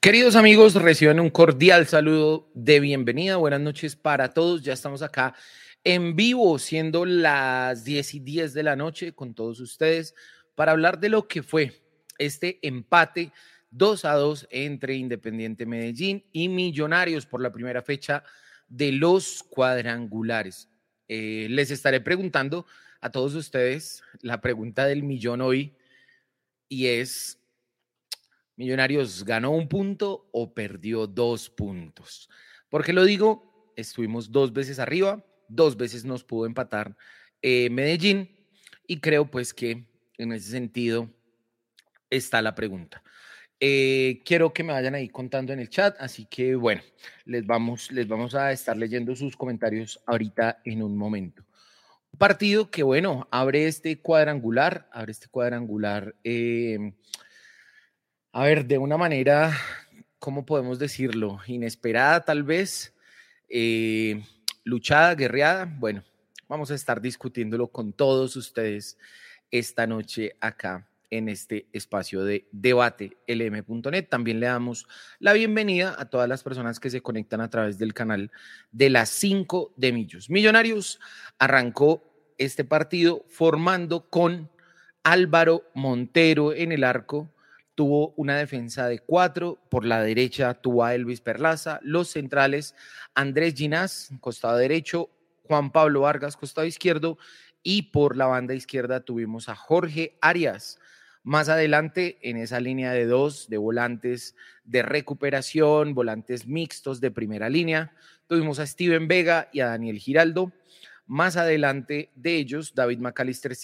Queridos amigos, reciban un cordial saludo de bienvenida. Buenas noches para todos. Ya estamos acá en vivo, siendo las 10 y 10 de la noche con todos ustedes para hablar de lo que fue este empate 2 a 2 entre Independiente Medellín y Millonarios por la primera fecha de los cuadrangulares. Eh, les estaré preguntando a todos ustedes la pregunta del millón hoy y es, Millonarios ganó un punto o perdió dos puntos. ¿Por qué lo digo? Estuvimos dos veces arriba, dos veces nos pudo empatar eh, Medellín y creo pues que en ese sentido está la pregunta. Eh, quiero que me vayan ahí contando en el chat, así que bueno, les vamos, les vamos a estar leyendo sus comentarios ahorita en un momento. Un partido que bueno, abre este cuadrangular, abre este cuadrangular. Eh, a ver, de una manera, ¿cómo podemos decirlo? Inesperada tal vez, eh, luchada, guerreada. Bueno, vamos a estar discutiéndolo con todos ustedes esta noche acá en este espacio de debate lm.net. También le damos la bienvenida a todas las personas que se conectan a través del canal de las 5 de Millos. Millonarios arrancó este partido formando con Álvaro Montero en el arco, tuvo una defensa de cuatro, por la derecha tuvo a Elvis Perlaza, los centrales Andrés Ginás, costado derecho, Juan Pablo Vargas, costado izquierdo, y por la banda izquierda tuvimos a Jorge Arias. Más adelante, en esa línea de dos, de volantes de recuperación, volantes mixtos de primera línea, tuvimos a Steven Vega y a Daniel Giraldo. Más adelante de ellos, David McAllister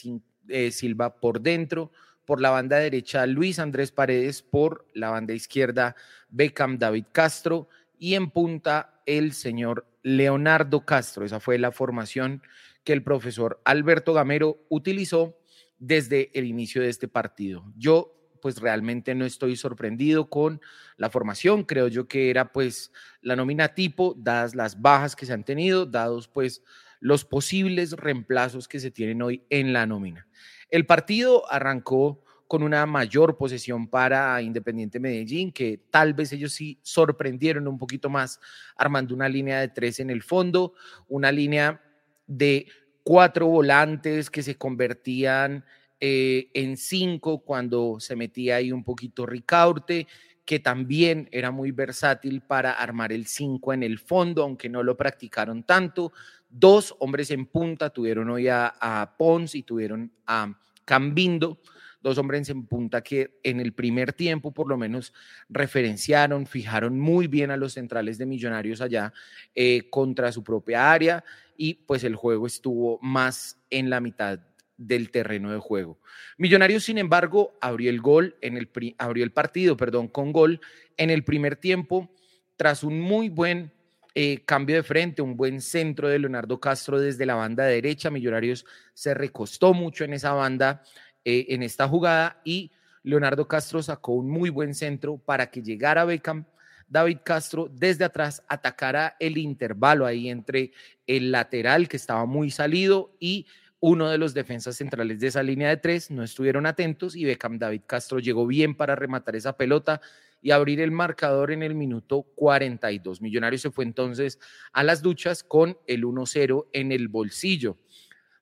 eh, Silva por dentro, por la banda derecha Luis Andrés Paredes, por la banda izquierda Beckham David Castro y en punta el señor Leonardo Castro. Esa fue la formación que el profesor Alberto Gamero utilizó desde el inicio de este partido. Yo pues realmente no estoy sorprendido con la formación, creo yo que era pues la nómina tipo, dadas las bajas que se han tenido, dados pues los posibles reemplazos que se tienen hoy en la nómina. El partido arrancó con una mayor posesión para Independiente Medellín, que tal vez ellos sí sorprendieron un poquito más, armando una línea de tres en el fondo, una línea de cuatro volantes que se convertían eh, en cinco cuando se metía ahí un poquito Ricaurte, que también era muy versátil para armar el cinco en el fondo, aunque no lo practicaron tanto. Dos hombres en punta tuvieron hoy a, Pons y tuvieron a Cambindo, dos hombres en punta que en el primer tiempo por lo menos referenciaron, fijaron muy bien a los centrales de Millonarios allá eh, contra su propia área y pues el juego estuvo más en la mitad del terreno de juego. Millonarios, sin embargo, abrió el gol en el abrió el partido, perdón, con gol en el primer tiempo tras un muy buen eh, cambio de frente, un buen centro de Leonardo Castro desde la banda derecha. Millonarios se recostó mucho en esa banda, eh, en esta jugada, y Leonardo Castro sacó un muy buen centro para que llegara Beckham. David Castro desde atrás atacara el intervalo ahí entre el lateral que estaba muy salido y uno de los defensas centrales de esa línea de tres. No estuvieron atentos y Beckham David Castro llegó bien para rematar esa pelota y abrir el marcador en el minuto 42. Millonarios se fue entonces a las duchas con el 1-0 en el bolsillo.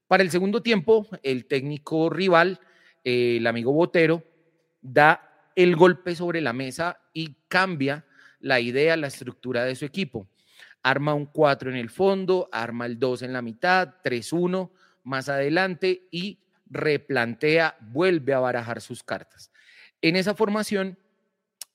Para el segundo tiempo, el técnico rival, eh, el amigo Botero, da el golpe sobre la mesa y cambia la idea, la estructura de su equipo. Arma un 4 en el fondo, arma el 2 en la mitad, 3-1 más adelante y replantea, vuelve a barajar sus cartas. En esa formación,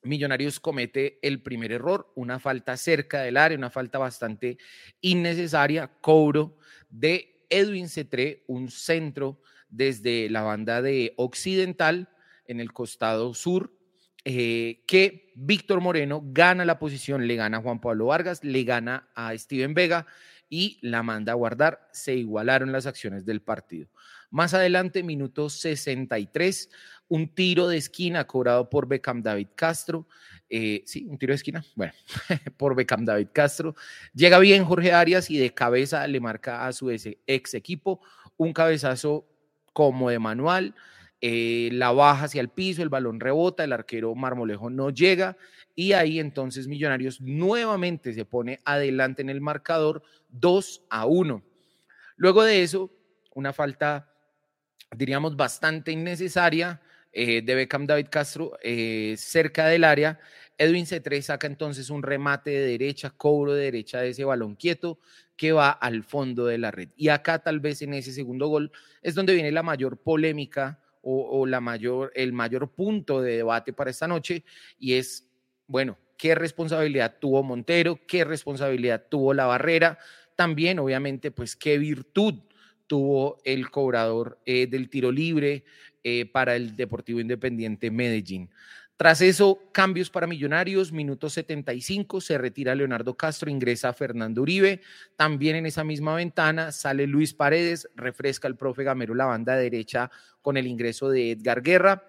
Millonarios comete el primer error, una falta cerca del área, una falta bastante innecesaria, cobro de Edwin Cetré, un centro desde la banda de Occidental en el costado sur, eh, que Víctor Moreno gana la posición, le gana a Juan Pablo Vargas, le gana a Steven Vega y la manda a guardar. Se igualaron las acciones del partido. Más adelante, minuto 63, un tiro de esquina cobrado por Beckham David Castro. Eh, sí, un tiro de esquina, bueno, por Beckham David Castro. Llega bien Jorge Arias y de cabeza le marca a su ex equipo un cabezazo como de manual. eh, la baja hacia el piso, el balón rebota, el arquero Marmolejo no llega y ahí entonces Millonarios nuevamente se pone adelante en el marcador 2 a 1. Luego de eso, una falta, diríamos, bastante innecesaria eh, de Beckham David Castro eh, cerca del área. Edwin C3 saca entonces un remate de derecha, cobro de derecha de ese balón quieto que va al fondo de la red. Y acá tal vez en ese segundo gol es donde viene la mayor polémica o, la mayor, el mayor punto de debate para esta noche y es, bueno, qué responsabilidad tuvo Montero, qué responsabilidad tuvo la barrera, también obviamente pues qué virtud tuvo el cobrador eh, del tiro libre eh, para el Deportivo Independiente Medellín. Tras eso, cambios para Millonarios, minuto 75, se retira Leonardo Castro, ingresa Fernando Uribe. También en esa misma ventana sale Luis Paredes, refresca el profe Gamero la banda derecha con el ingreso de Edgar Guerra.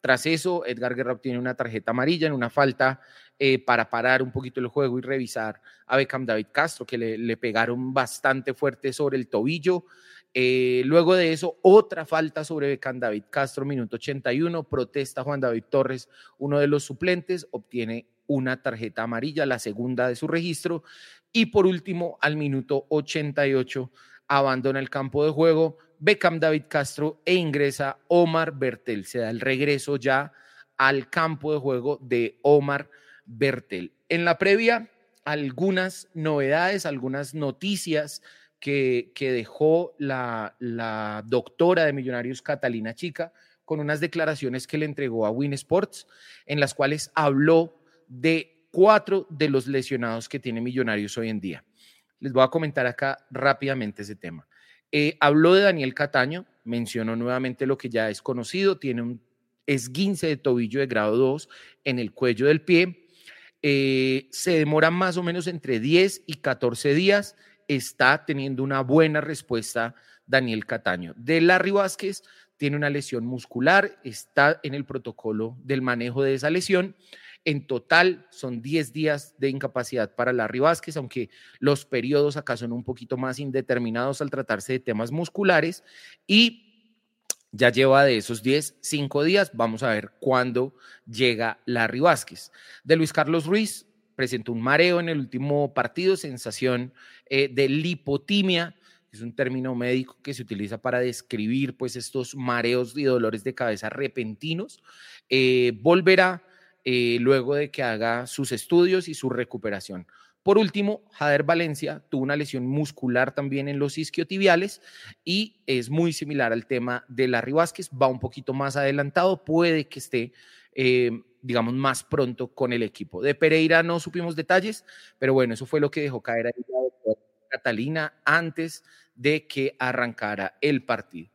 Tras eso, Edgar Guerra obtiene una tarjeta amarilla en una falta eh, para parar un poquito el juego y revisar a Beckham David Castro, que le, le pegaron bastante fuerte sobre el tobillo. Eh, luego de eso, otra falta sobre Becán David Castro, minuto 81, protesta Juan David Torres, uno de los suplentes, obtiene una tarjeta amarilla, la segunda de su registro. Y por último, al minuto 88, abandona el campo de juego Beckham David Castro e ingresa Omar Bertel. Se da el regreso ya al campo de juego de Omar Bertel. En la previa, algunas novedades, algunas noticias que, dejó la, doctora de Millonarios, Catalina Chica, con unas declaraciones que le entregó a Win Sports, en las cuales habló de cuatro de los lesionados que tiene Millonarios hoy en día. Les voy a comentar acá rápidamente ese tema. Eh, habló de Daniel Cataño, mencionó nuevamente lo que ya es conocido, tiene un esguince de tobillo de grado 2 en el cuello del pie. Eh, se demora más o menos entre 10 y 14 días está teniendo una buena respuesta Daniel Cataño. De Larry Vázquez tiene una lesión muscular, está en el protocolo del manejo de esa lesión. En total son 10 días de incapacidad para Larry Vázquez, aunque los periodos acá son un poquito más indeterminados al tratarse de temas musculares. Y ya lleva de esos 10, 5 días. Vamos a ver cuándo llega Larry Vázquez. De Luis Carlos Ruiz, presentó un mareo en el último partido, sensación eh, de lipotimia, es un término médico que se utiliza para describir pues estos mareos y dolores de cabeza repentinos. Eh, volverá eh, luego de que haga sus estudios y su recuperación. Por último, Jader Valencia tuvo una lesión muscular también en los isquiotibiales y es muy similar al tema de Larry Vázquez, va un poquito más adelantado, puede que esté digamos, más pronto con el equipo. De Pereira no supimos detalles, pero bueno, eso fue lo que dejó caer ahí la Catalina antes de que arrancara el partido.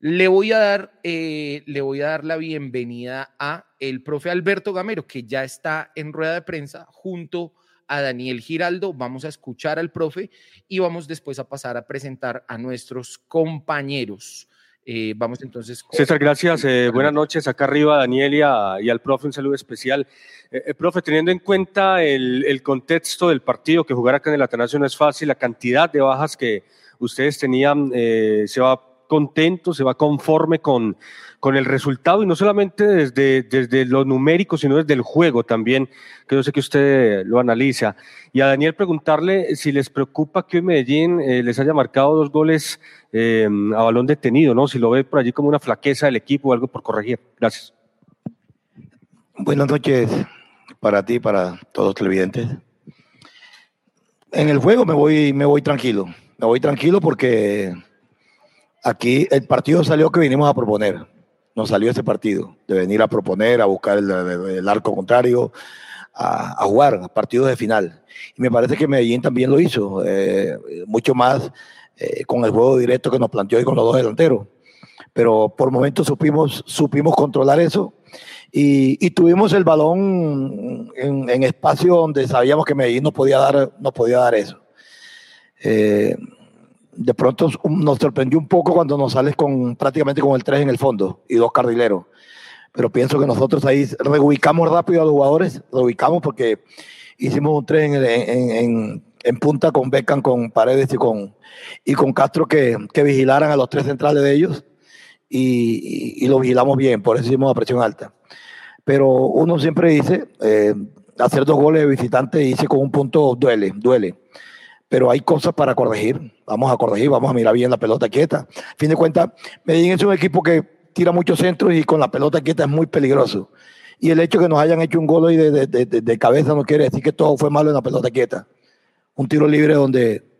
Le voy a dar, eh, le voy a dar la bienvenida a el profe Alberto Gamero, que ya está en rueda de prensa junto a Daniel Giraldo. Vamos a escuchar al profe y vamos después a pasar a presentar a nuestros compañeros. Eh, vamos entonces. César, gracias. Eh, buenas noches. Acá arriba, Daniel y, al profe, un saludo especial. Eh, profe, teniendo en cuenta el, contexto del partido, que jugar acá en el Atanasio no es fácil, la cantidad de bajas que ustedes tenían, se va contento, se va conforme con, con el resultado y no solamente desde, desde lo numérico, sino desde el juego también, que yo sé que usted lo analiza. Y a Daniel preguntarle si les preocupa que hoy Medellín les haya marcado dos goles eh, a balón detenido, ¿no? Si lo ve por allí como una flaqueza del equipo o algo por corregir. Gracias. Buenas noches para ti, para todos los televidentes. En el juego me voy, me voy tranquilo. Me voy tranquilo porque aquí el partido salió que vinimos a proponer. Nos salió ese partido, de venir a proponer, a buscar el, arco contrario, a, jugar partidos de final. Y me parece que Medellín también lo hizo, eh, mucho más eh, con el juego directo que nos planteó y con los dos delanteros. Pero por momentos supimos, supimos controlar eso y, tuvimos el balón en, espacio donde sabíamos que Medellín no podía dar, no podía dar eso. Eh, de pronto nos sorprendió un poco cuando nos sales con prácticamente con el 3 en el fondo y dos cardileros. Pero pienso que nosotros ahí reubicamos rápido a los jugadores, reubicamos porque hicimos un 3 en, en punta con Beckham, con Paredes y con, y con Castro que, que, vigilaran a los tres centrales de ellos. y, lo vigilamos bien, por eso hicimos a presión alta. Pero uno siempre dice, eh, hacer dos goles de visitante dice con un punto duele, duele. Pero hay cosas para corregir, vamos a corregir, vamos a mirar bien la pelota quieta. A fin de cuentas, Medellín es un equipo que tira muchos centros y con la pelota quieta es muy peligroso. Y el hecho de que nos hayan hecho un gol de, de, de, de cabeza no quiere decir que todo fue malo en la pelota quieta. Un tiro libre donde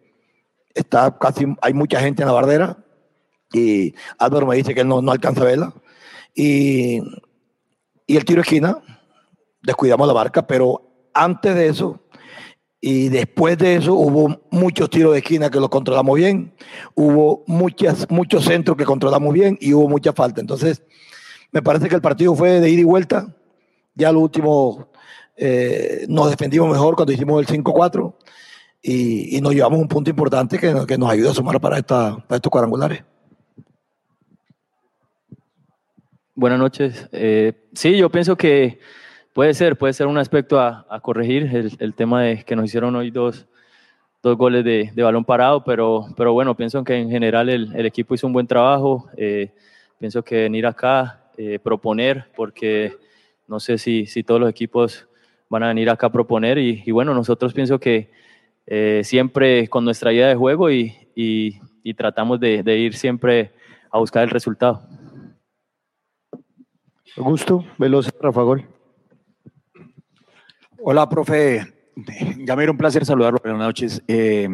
está casi, hay mucha gente en la bardera y Álvaro me dice que no, no alcanza a verla. Y, y el tiro esquina, descuidamos la barca, pero antes de eso y después de eso hubo muchos tiros de esquina que los controlamos bien, hubo muchas, muchos centros que controlamos bien y hubo mucha falta. Entonces, me parece que el partido fue de ida y vuelta. Ya lo último eh, nos defendimos mejor cuando hicimos el 5-4 y, nos llevamos un punto importante que, que nos ayuda a sumar para, esta, estos cuadrangulares. Buenas noches. Eh, sí, yo pienso que puede ser, puede ser un aspecto a, corregir, el, tema de que nos hicieron hoy dos, dos goles de, balón parado, pero, pero bueno, pienso que en general el, el equipo hizo un buen trabajo. Eh, pienso que venir acá, eh, proponer, porque no sé si, si todos los equipos van a venir acá a proponer y, bueno, nosotros pienso que eh, siempre con nuestra idea de juego y, y, tratamos de, ir siempre a buscar el resultado. Augusto, Veloz, Rafa Gol. Hola, profe. Ya me un placer saludarlo. Buenas noches. Eh,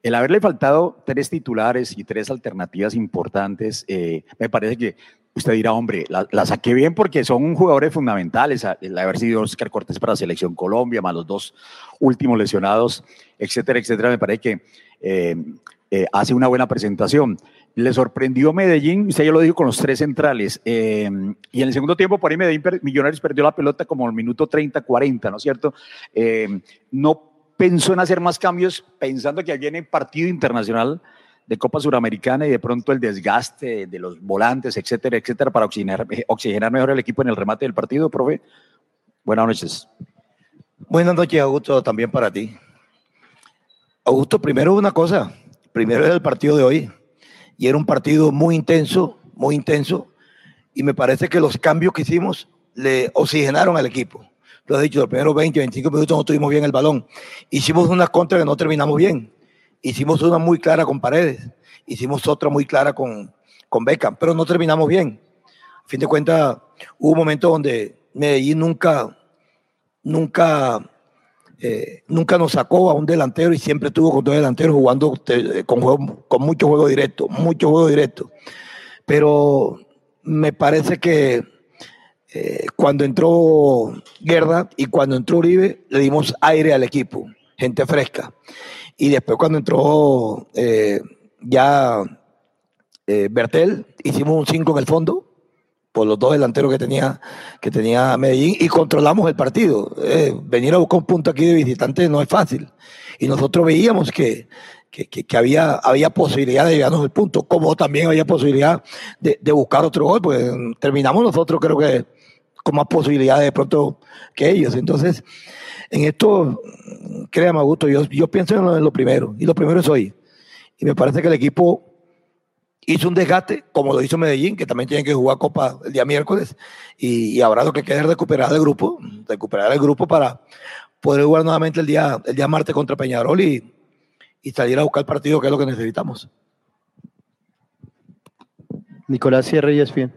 el haberle faltado tres titulares y tres alternativas importantes, eh, me parece que usted dirá, hombre, la, saqué bien porque son jugadores fundamentales. El haber sido Oscar Cortés para Selección Colombia, más los dos últimos lesionados, etcétera, etcétera, me parece que eh, eh, hace una buena presentación. Le sorprendió Medellín, usted ya lo dijo con los tres centrales. Eh, y en el segundo tiempo, por ahí Medellín Millonarios perdió la pelota como el minuto 30, 40, ¿no es cierto? no pensó en hacer más cambios pensando que viene partido internacional de Copa Suramericana y de pronto el desgaste de los volantes, etcétera, etcétera, para oxigenar, oxigenar mejor el equipo en el remate del partido, profe. Buenas noches. Buenas noches, Augusto, también para ti. Augusto, primero una cosa, primero era el partido de hoy, y era un partido muy intenso, muy intenso, y me parece que los cambios que hicimos le oxigenaron al equipo. Lo he dicho, los primeros 20, 25 minutos no tuvimos bien el balón. Hicimos una contra que no terminamos bien Hicimos una muy clara con Paredes, hicimos otra muy clara con, con Beckham, pero no terminamos bien. A fin de cuentas, hubo un momento donde Medellín nunca, nunca, eh, nunca nos sacó a un delantero y siempre tuvo con dos delanteros jugando eh, con, con mucho juego directo, mucho juego directo. Pero me parece que eh, cuando entró Guerra y cuando entró Uribe, le dimos aire al equipo, gente fresca. Y después cuando entró eh, ya eh, Bertel, hicimos un 5 en el fondo por los dos delanteros que tenía, que tenía Medellín y controlamos el partido. Eh, venir a buscar un punto aquí de visitante no es fácil. Y nosotros veíamos que, que, había, había posibilidad de llevarnos el punto, como también había posibilidad de, buscar otro gol, pues terminamos nosotros creo que con más posibilidades de pronto que ellos. Entonces, en esto, créame, Augusto, yo, yo pienso en lo, primero, y lo primero es hoy. Y me parece que el equipo hizo un desgaste, como lo hizo Medellín, que también tiene que jugar Copa el día miércoles, y, habrá lo que quede recuperar el grupo, recuperar el grupo para poder jugar nuevamente el día, el día martes contra Peñarol y, y salir a buscar el partido, que es lo que necesitamos. Nicolás Sierra y bien.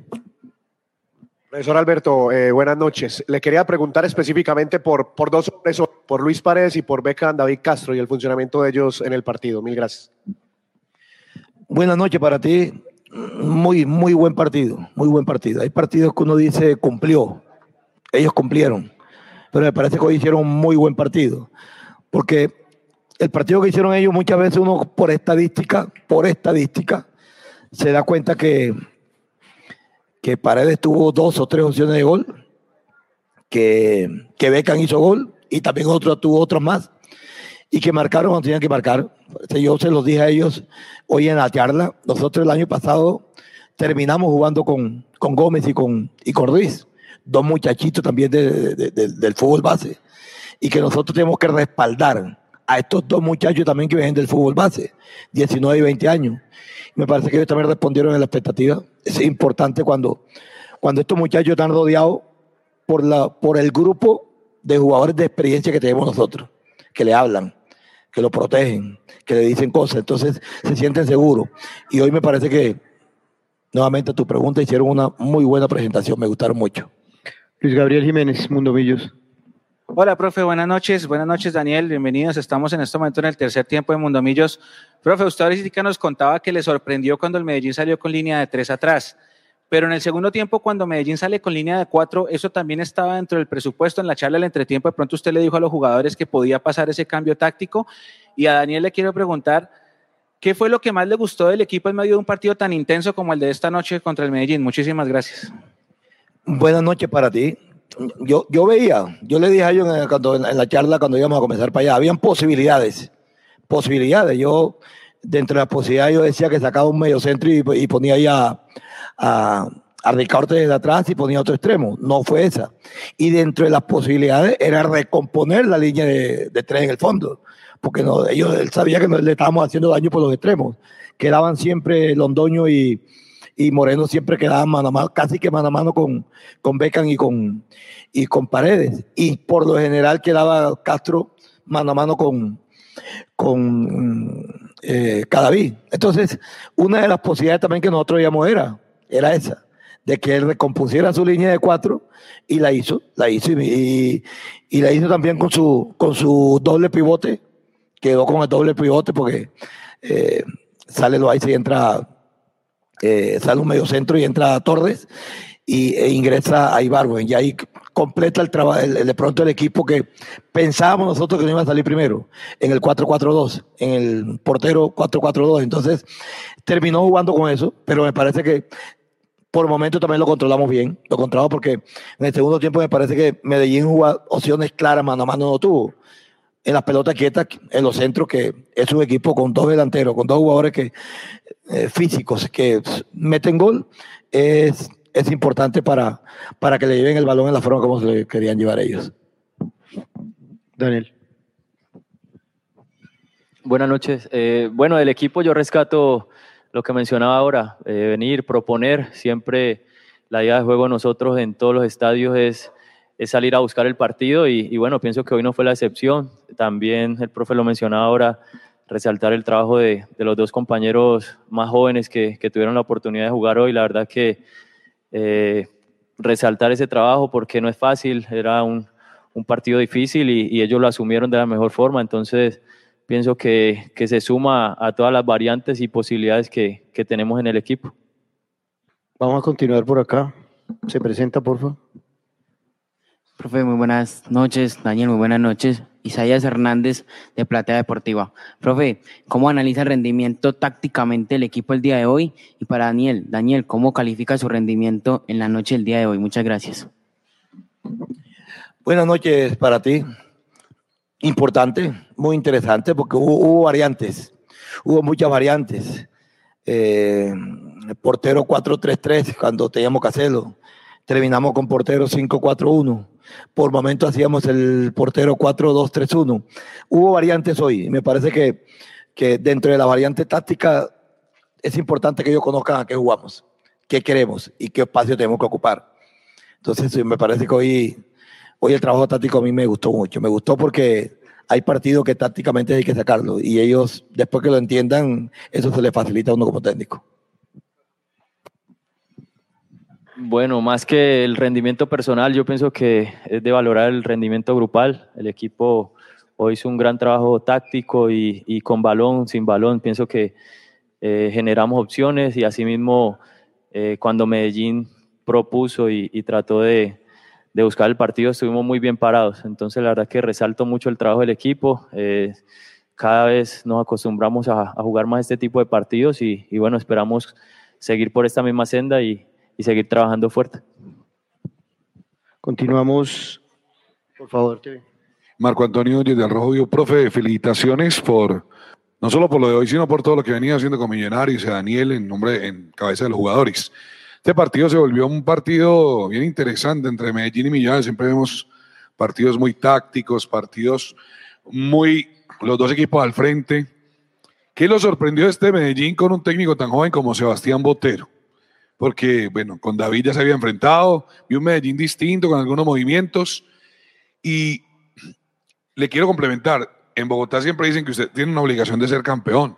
Profesor Alberto, eh, buenas noches. Le quería preguntar específicamente por, por dos hombres, por Luis Paredes y por Beca David Castro y el funcionamiento de ellos en el partido. Mil gracias. Buenas noches para ti. Muy, muy buen partido, muy buen partido. Hay partidos que uno dice cumplió, ellos cumplieron, pero me parece que hoy hicieron muy buen partido, porque el partido que hicieron ellos muchas veces uno por estadística, por estadística, se da cuenta que que Paredes tuvo dos o tres opciones de gol, que, que Beckham hizo gol y también otro tuvo otros más y que marcaron cuando tenían que marcar. Yo se los dije a ellos hoy en la charla. Nosotros el año pasado terminamos jugando con, con Gómez y con, y con Ruiz, dos muchachitos también de, del fútbol base, y que nosotros tenemos que respaldar a estos dos muchachos también que vienen del fútbol base, 19 y 20 años. Me parece que ellos también respondieron a la expectativa. Es importante cuando, cuando estos muchachos están rodeados por, la, por el grupo de jugadores de experiencia que tenemos nosotros, que le hablan, que lo protegen, que le dicen cosas, entonces se sienten seguros. Y hoy me parece que, nuevamente, tu pregunta hicieron una muy buena presentación, me gustaron mucho. Luis Gabriel Jiménez, Mundo Millos. Hola, profe, buenas noches. Buenas noches, Daniel. Bienvenidos. Estamos en este momento en el tercer tiempo de Mundomillos. Profe, usted ahorita nos contaba que le sorprendió cuando el Medellín salió con línea de tres atrás. Pero en el segundo tiempo, cuando Medellín sale con línea de cuatro, eso también estaba dentro del presupuesto. En la charla del entretiempo, de pronto usted le dijo a los jugadores que podía pasar ese cambio táctico. Y a Daniel le quiero preguntar, ¿qué fue lo que más le gustó del equipo en medio de un partido tan intenso como el de esta noche contra el Medellín? Muchísimas gracias. Buenas noches para ti yo, yo veía, yo le dije a ellos en, en, la charla cuando íbamos a comenzar para allá, habían posibilidades, posibilidades. Yo, dentro de las posibilidades, yo decía que sacaba un medio centro y, ponía ahí a, a, a, Ricardo desde atrás y ponía otro extremo. No fue esa. Y dentro de las posibilidades era recomponer la línea de, de tres en el fondo, porque ellos, él sabía que no, le estábamos haciendo daño por los extremos. Quedaban siempre Londoño y, y Moreno siempre quedaba mano a mano, casi que mano a mano con, con Beckham y con, y con Paredes. Y por lo general quedaba Castro mano a mano con, con eh, Cadaví. Entonces, una de las posibilidades también que nosotros veíamos era, era esa, de que él recompusiera su línea de cuatro y la hizo, la hizo y, la hizo también con su, con su doble pivote, quedó con el doble pivote porque eh, sale lo ahí y entra eh, sale un medio centro y entra a Torres y, e ingresa a Ibarwen. Y ahí completa el trabajo, de pronto el equipo que pensábamos nosotros que no iba a salir primero, en el 4-4-2, en el portero 4-4-2. Entonces terminó jugando con eso, pero me parece que por momento también lo controlamos bien. Lo controlamos porque en el segundo tiempo me parece que Medellín jugó opciones claras, mano a mano no tuvo en las pelotas quietas, en los centros, que es un equipo con dos delanteros, con dos jugadores que, eh, físicos que meten gol, es, es importante para, para que le lleven el balón en la forma como se le querían llevar ellos. Daniel. Buenas noches. Eh, bueno, del equipo yo rescato lo que mencionaba ahora, eh, venir, proponer, siempre la idea de juego de nosotros en todos los estadios es es salir a buscar el partido y, bueno, pienso que hoy no fue la excepción. También el profe lo mencionaba ahora, resaltar el trabajo de, los dos compañeros más jóvenes que, tuvieron la oportunidad de jugar hoy. La verdad que eh, resaltar ese trabajo porque no es fácil, era un, partido difícil y, ellos lo asumieron de la mejor forma. Entonces, pienso que, se suma a todas las variantes y posibilidades que, que tenemos en el equipo. Vamos a continuar por acá. Se presenta, por favor. Profe, muy buenas noches. Daniel, muy buenas noches. Isaías Hernández de Platea Deportiva. Profe, ¿cómo analiza el rendimiento tácticamente del equipo el día de hoy? Y para Daniel, Daniel, ¿cómo califica su rendimiento en la noche del día de hoy? Muchas gracias. Buenas noches para ti. Importante, muy interesante, porque hubo, variantes, hubo muchas variantes. Eh, portero 4-3-3 cuando teníamos que hacerlo. Terminamos con portero 5-4-1 por momento hacíamos el portero 4-2-3-1. Hubo variantes hoy. Me parece que, que dentro de la variante táctica es importante que ellos conozcan a qué jugamos, qué queremos y qué espacio tenemos que ocupar. Entonces, me parece que hoy, hoy el trabajo táctico a mí me gustó mucho. Me gustó porque hay partidos que tácticamente hay que sacarlo y ellos, después que lo entiendan, eso se les facilita a uno como técnico. Bueno, más que el rendimiento personal, yo pienso que es de valorar el rendimiento grupal. El equipo hoy hizo un gran trabajo táctico y, con balón, sin balón. Pienso que eh, generamos opciones y asimismo eh, cuando Medellín propuso y, trató de, buscar el partido estuvimos muy bien parados. Entonces la verdad que resalto mucho el trabajo del equipo. Eh, cada vez nos acostumbramos a, jugar más este tipo de partidos y, y bueno, esperamos seguir por esta misma senda y, y seguir trabajando fuerte. Continuamos, por favor. Marco Antonio Núñez del Rojo Vivo, profe, felicitaciones por, no solo por lo de hoy, sino por todo lo que venía haciendo con Millonarios y Daniel en nombre, en cabeza de los jugadores. Este partido se volvió un partido bien interesante entre Medellín y Millonarios. Siempre vemos partidos muy tácticos, partidos muy los dos equipos al frente. ¿Qué lo sorprendió este Medellín con un técnico tan joven como Sebastián Botero? Porque, bueno, con David ya se había enfrentado, vi un Medellín distinto, con algunos movimientos. Y le quiero complementar, en Bogotá siempre dicen que usted tiene una obligación de ser campeón.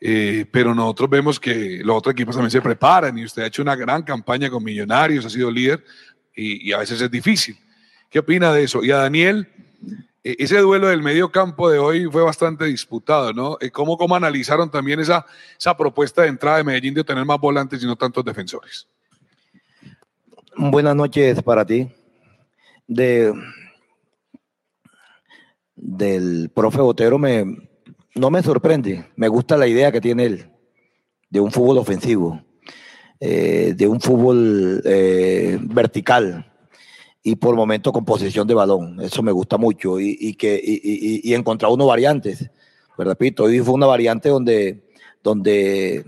Eh, pero nosotros vemos que los otros equipos también se preparan y usted ha hecho una gran campaña con Millonarios, ha sido líder y, a veces es difícil. ¿Qué opina de eso? Y a Daniel, e, ese duelo del medio campo de hoy fue bastante disputado, ¿no? Eh, ¿Cómo, cómo analizaron también esa, esa propuesta de entrada de Medellín de tener más volantes y no tantos defensores? Buenas noches para ti. De, del profe Botero me, no me sorprende. Me gusta la idea que tiene él de un fútbol ofensivo, eh, de un fútbol eh, vertical y por momento con posesión de balón. Eso me gusta mucho y, que y, encontrar unos variantes. Repito, hoy fue una variante donde, donde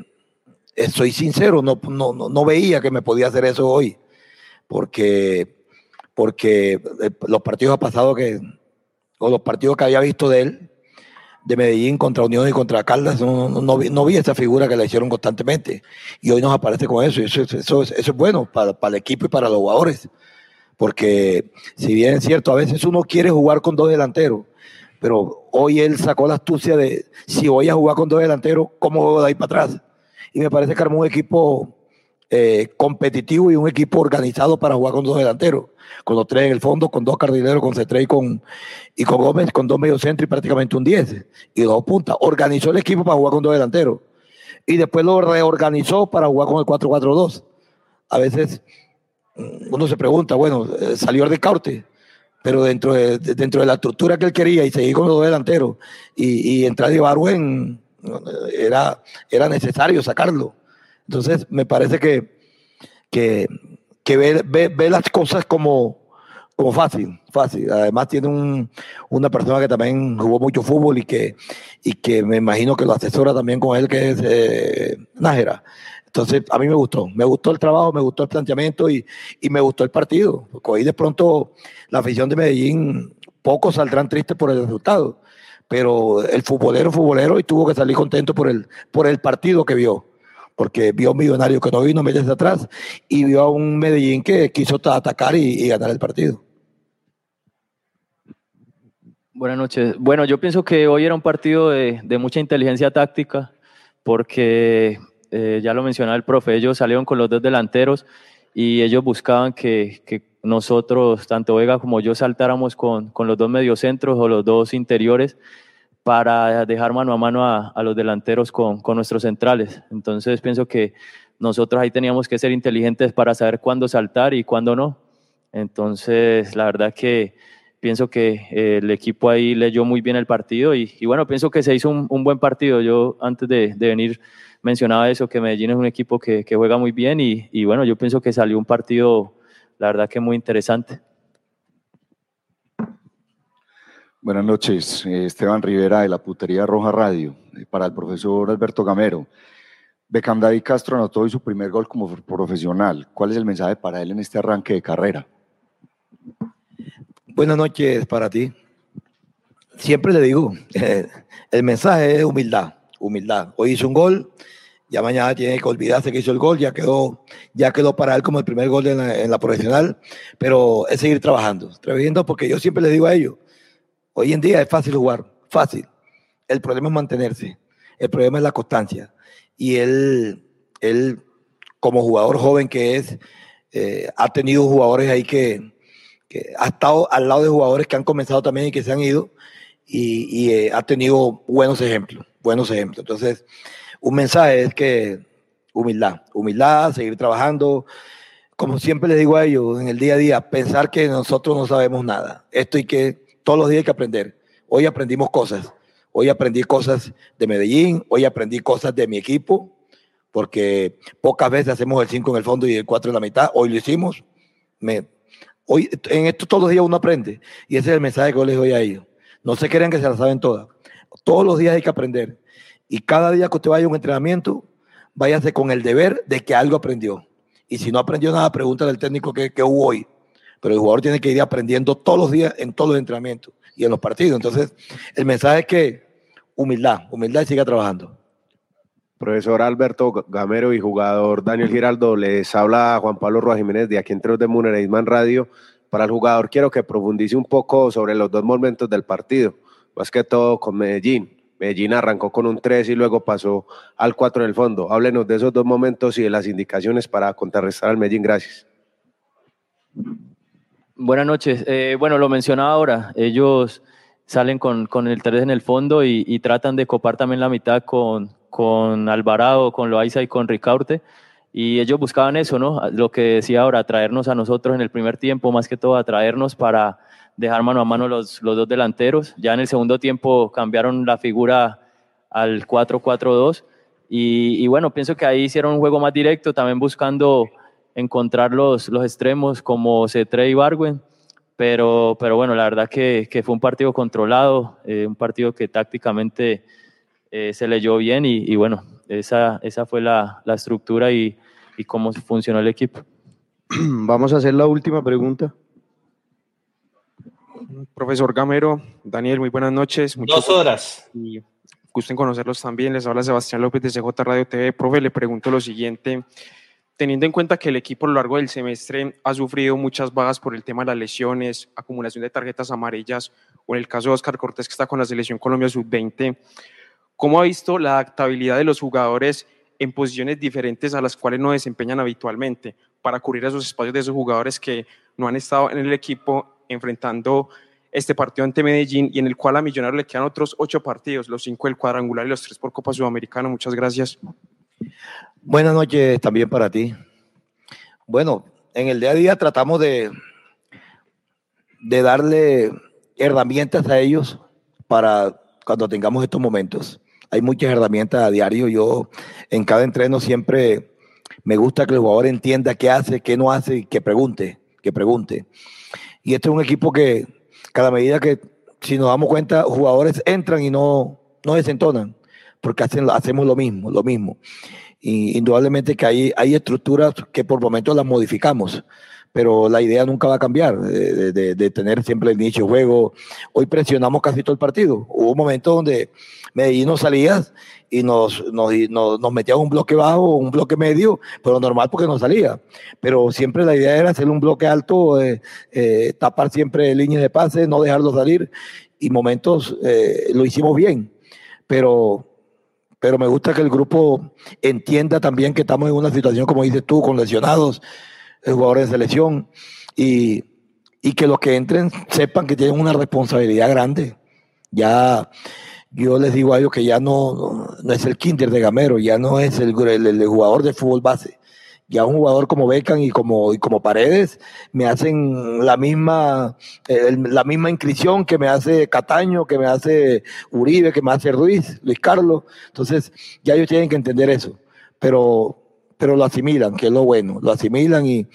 eh, soy sincero, no, no, no veía que me podía hacer eso hoy, porque, porque los partidos pasados que, o los partidos que había visto de él, de Medellín contra Unión y contra Caldas, no, no, no, vi, esa figura que la hicieron constantemente. Y hoy nos aparece con eso. Y eso, eso, eso es bueno para, para, el equipo y para los jugadores. Porque si bien es cierto, a veces uno quiere jugar con dos delanteros, pero hoy él sacó la astucia de si voy a jugar con dos delanteros, ¿cómo juego de ahí para atrás? Y me parece que armó un equipo eh, competitivo y un equipo organizado para jugar con dos delanteros, con los tres en el fondo, con dos cardineros, con Cetré y con, y con Gómez, con dos mediocentros y prácticamente un 10 y dos puntas. Organizó el equipo para jugar con dos delanteros y después lo reorganizó para jugar con el 4-4-2. A veces mm, uno se pregunta, bueno, eh, salió de caute, pero dentro de, dentro de la estructura que él quería y seguir con los dos delanteros y, entrar de Barwen, era, era necesario sacarlo. Entonces, me parece que, que, que ve, ve, las cosas como, como fácil, fácil. Además, tiene un, una persona que también jugó mucho fútbol y que, y que me imagino que lo asesora también con él, que es eh, Nájera. Entonces, a mí me gustó, me gustó el trabajo, me gustó el planteamiento y, y me gustó el partido. Porque hoy de pronto la afición de Medellín, pocos saldrán tristes por el resultado, pero el futbolero, futbolero, y tuvo que salir contento por el, por el partido que vio porque vio a un millonario que no vino meses atrás y vio a un Medellín que quiso atacar y, ganar el partido. Buenas noches. Bueno, yo pienso que hoy era un partido de, mucha inteligencia táctica, porque eh, ya lo mencionaba el profe, ellos salieron con los dos delanteros y ellos buscaban que, nosotros, tanto Vega como yo, saltáramos con, con los dos mediocentros o los dos interiores para dejar mano a mano a, los delanteros con, con, nuestros centrales. Entonces pienso que nosotros ahí teníamos que ser inteligentes para saber cuándo saltar y cuándo no. Entonces, la verdad que pienso que eh, el equipo ahí leyó muy bien el partido y, bueno, pienso que se hizo un, buen partido. Yo antes de, venir mencionaba eso, que Medellín es un equipo que, que juega muy bien y, y bueno, yo pienso que salió un partido, la verdad que muy interesante. Buenas noches, eh, Esteban Rivera de la Putería Roja Radio, eh, para el profesor Alberto Gamero. Beckham David Castro anotó hoy su primer gol como profesional. ¿Cuál es el mensaje para él en este arranque de carrera? Buenas noches para ti. Siempre le digo, eh, el mensaje es humildad, humildad. Hoy hizo un gol, ya mañana tiene que olvidarse que hizo el gol, ya quedó, ya quedó para él como el primer gol en la, en la profesional, pero es seguir trabajando, trabajando porque yo siempre le digo a ellos, Hoy en día es fácil jugar, fácil. El problema es mantenerse. El problema es la constancia. Y él, él como jugador joven que es, eh, ha tenido jugadores ahí que, ha estado al lado de jugadores que han comenzado también y que se han ido y, eh, ha tenido buenos ejemplos, buenos ejemplos. Entonces, un mensaje es que humildad, humildad, seguir trabajando. Como siempre les digo a ellos en el día a día, pensar que nosotros no sabemos nada. Esto hay que todos los días hay que aprender. Hoy aprendimos cosas. Hoy aprendí cosas de Medellín, hoy aprendí cosas de mi equipo, porque pocas veces hacemos el 5 en el fondo y el 4 en la mitad. Hoy lo hicimos. Me, hoy, en esto todos los días uno aprende. Y ese es el mensaje que yo les doy a ellos. No se crean que se la saben todas. Todos los días hay que aprender. Y cada día que usted vaya a un entrenamiento, váyase con el deber de que algo aprendió. Y si no aprendió nada, pregúntale al técnico que, hubo hoy pero el jugador tiene que ir aprendiendo todos los días en todos los entrenamientos y en los partidos. Entonces, el mensaje es que humildad, humildad y siga trabajando. Profesor Alberto Gamero y jugador Daniel Giraldo, les habla Juan Pablo Roa Jiménez de aquí entre los de Munereisman Radio. Para el jugador quiero que profundice un poco sobre los dos momentos del partido, más que todo con Medellín. Medellín arrancó con un 3 y luego pasó al 4 en el fondo. Háblenos de esos dos momentos y de las indicaciones para contrarrestar al Medellín. Gracias. Buenas noches. Eh, bueno, lo mencionaba ahora. Ellos salen con, con el 3 en el fondo y, y, tratan de copar también la mitad con, con Alvarado, con Loaiza y con Ricaurte. Y ellos buscaban eso, ¿no? Lo que decía ahora, traernos a nosotros en el primer tiempo, más que todo, atraernos para dejar mano a mano los, los dos delanteros. Ya en el segundo tiempo cambiaron la figura al 4-4-2. Y, y, bueno, pienso que ahí hicieron un juego más directo, también buscando encontrar los, los extremos como Cetre y Barwen. Pero, pero bueno, la verdad que, que fue un partido controlado, eh, un partido que tácticamente eh, se leyó bien y, y, bueno, esa, esa fue la, la estructura y, y, cómo funcionó el equipo. Vamos a hacer la última pregunta. Profesor Gamero, Daniel, muy buenas noches. Mucho Dos horas. Y gusto en conocerlos también. Les habla Sebastián López de CJ Radio TV. Profe, le pregunto lo siguiente. Teniendo en cuenta que el equipo a lo largo del semestre ha sufrido muchas bajas por el tema de las lesiones, acumulación de tarjetas amarillas, o en el caso de Oscar Cortés, que está con la selección Colombia Sub-20, ¿Cómo ha visto la adaptabilidad de los jugadores en posiciones diferentes a las cuales no desempeñan habitualmente para cubrir esos espacios de esos jugadores que no han estado en el equipo enfrentando este partido ante Medellín y en el cual a Millonarios le quedan otros ocho partidos, los cinco del cuadrangular y los tres por Copa Sudamericana? Muchas gracias. Buenas noches también para ti. Bueno, en el día a día tratamos de, de darle herramientas a ellos para cuando tengamos estos momentos hay muchas herramientas a diario. Yo en cada entreno siempre me gusta que el jugador entienda qué hace, qué no hace y que pregunte, que pregunte. Y este es un equipo que cada medida que, si nos damos cuenta, jugadores entran y no, no desentonan, porque hacen, hacemos lo mismo, lo mismo. Y indudablemente que hay, hay estructuras que por momentos las modificamos pero la idea nunca va a cambiar, de, de, de, tener siempre el inicio de juego. Hoy presionamos casi todo el partido. Hubo momentos donde Medellín no salía y nos, nos, nos, nos metía un bloque bajo, un bloque medio, pero normal porque no salía. Pero siempre la idea era hacer un bloque alto, eh, eh, tapar siempre líneas de pase, no dejarlo salir, y momentos eh, lo hicimos bien. Pero pero me gusta que el grupo entienda también que estamos en una situación, como dices tú, con lesionados, jugadores de selección y, y que los que entren sepan que tienen una responsabilidad grande. Ya yo les digo a ellos que ya no, no es el kinder de Gamero, ya no es el, el, el, jugador de fútbol base. Ya un jugador como Beckham y como, y como Paredes me hacen la misma, eh, la misma inscripción que me hace Cataño, que me hace Uribe, que me hace Ruiz, Luis Carlos. Entonces, ya ellos tienen que entender eso. Pero pero lo asimilan, que es lo bueno, lo asimilan y,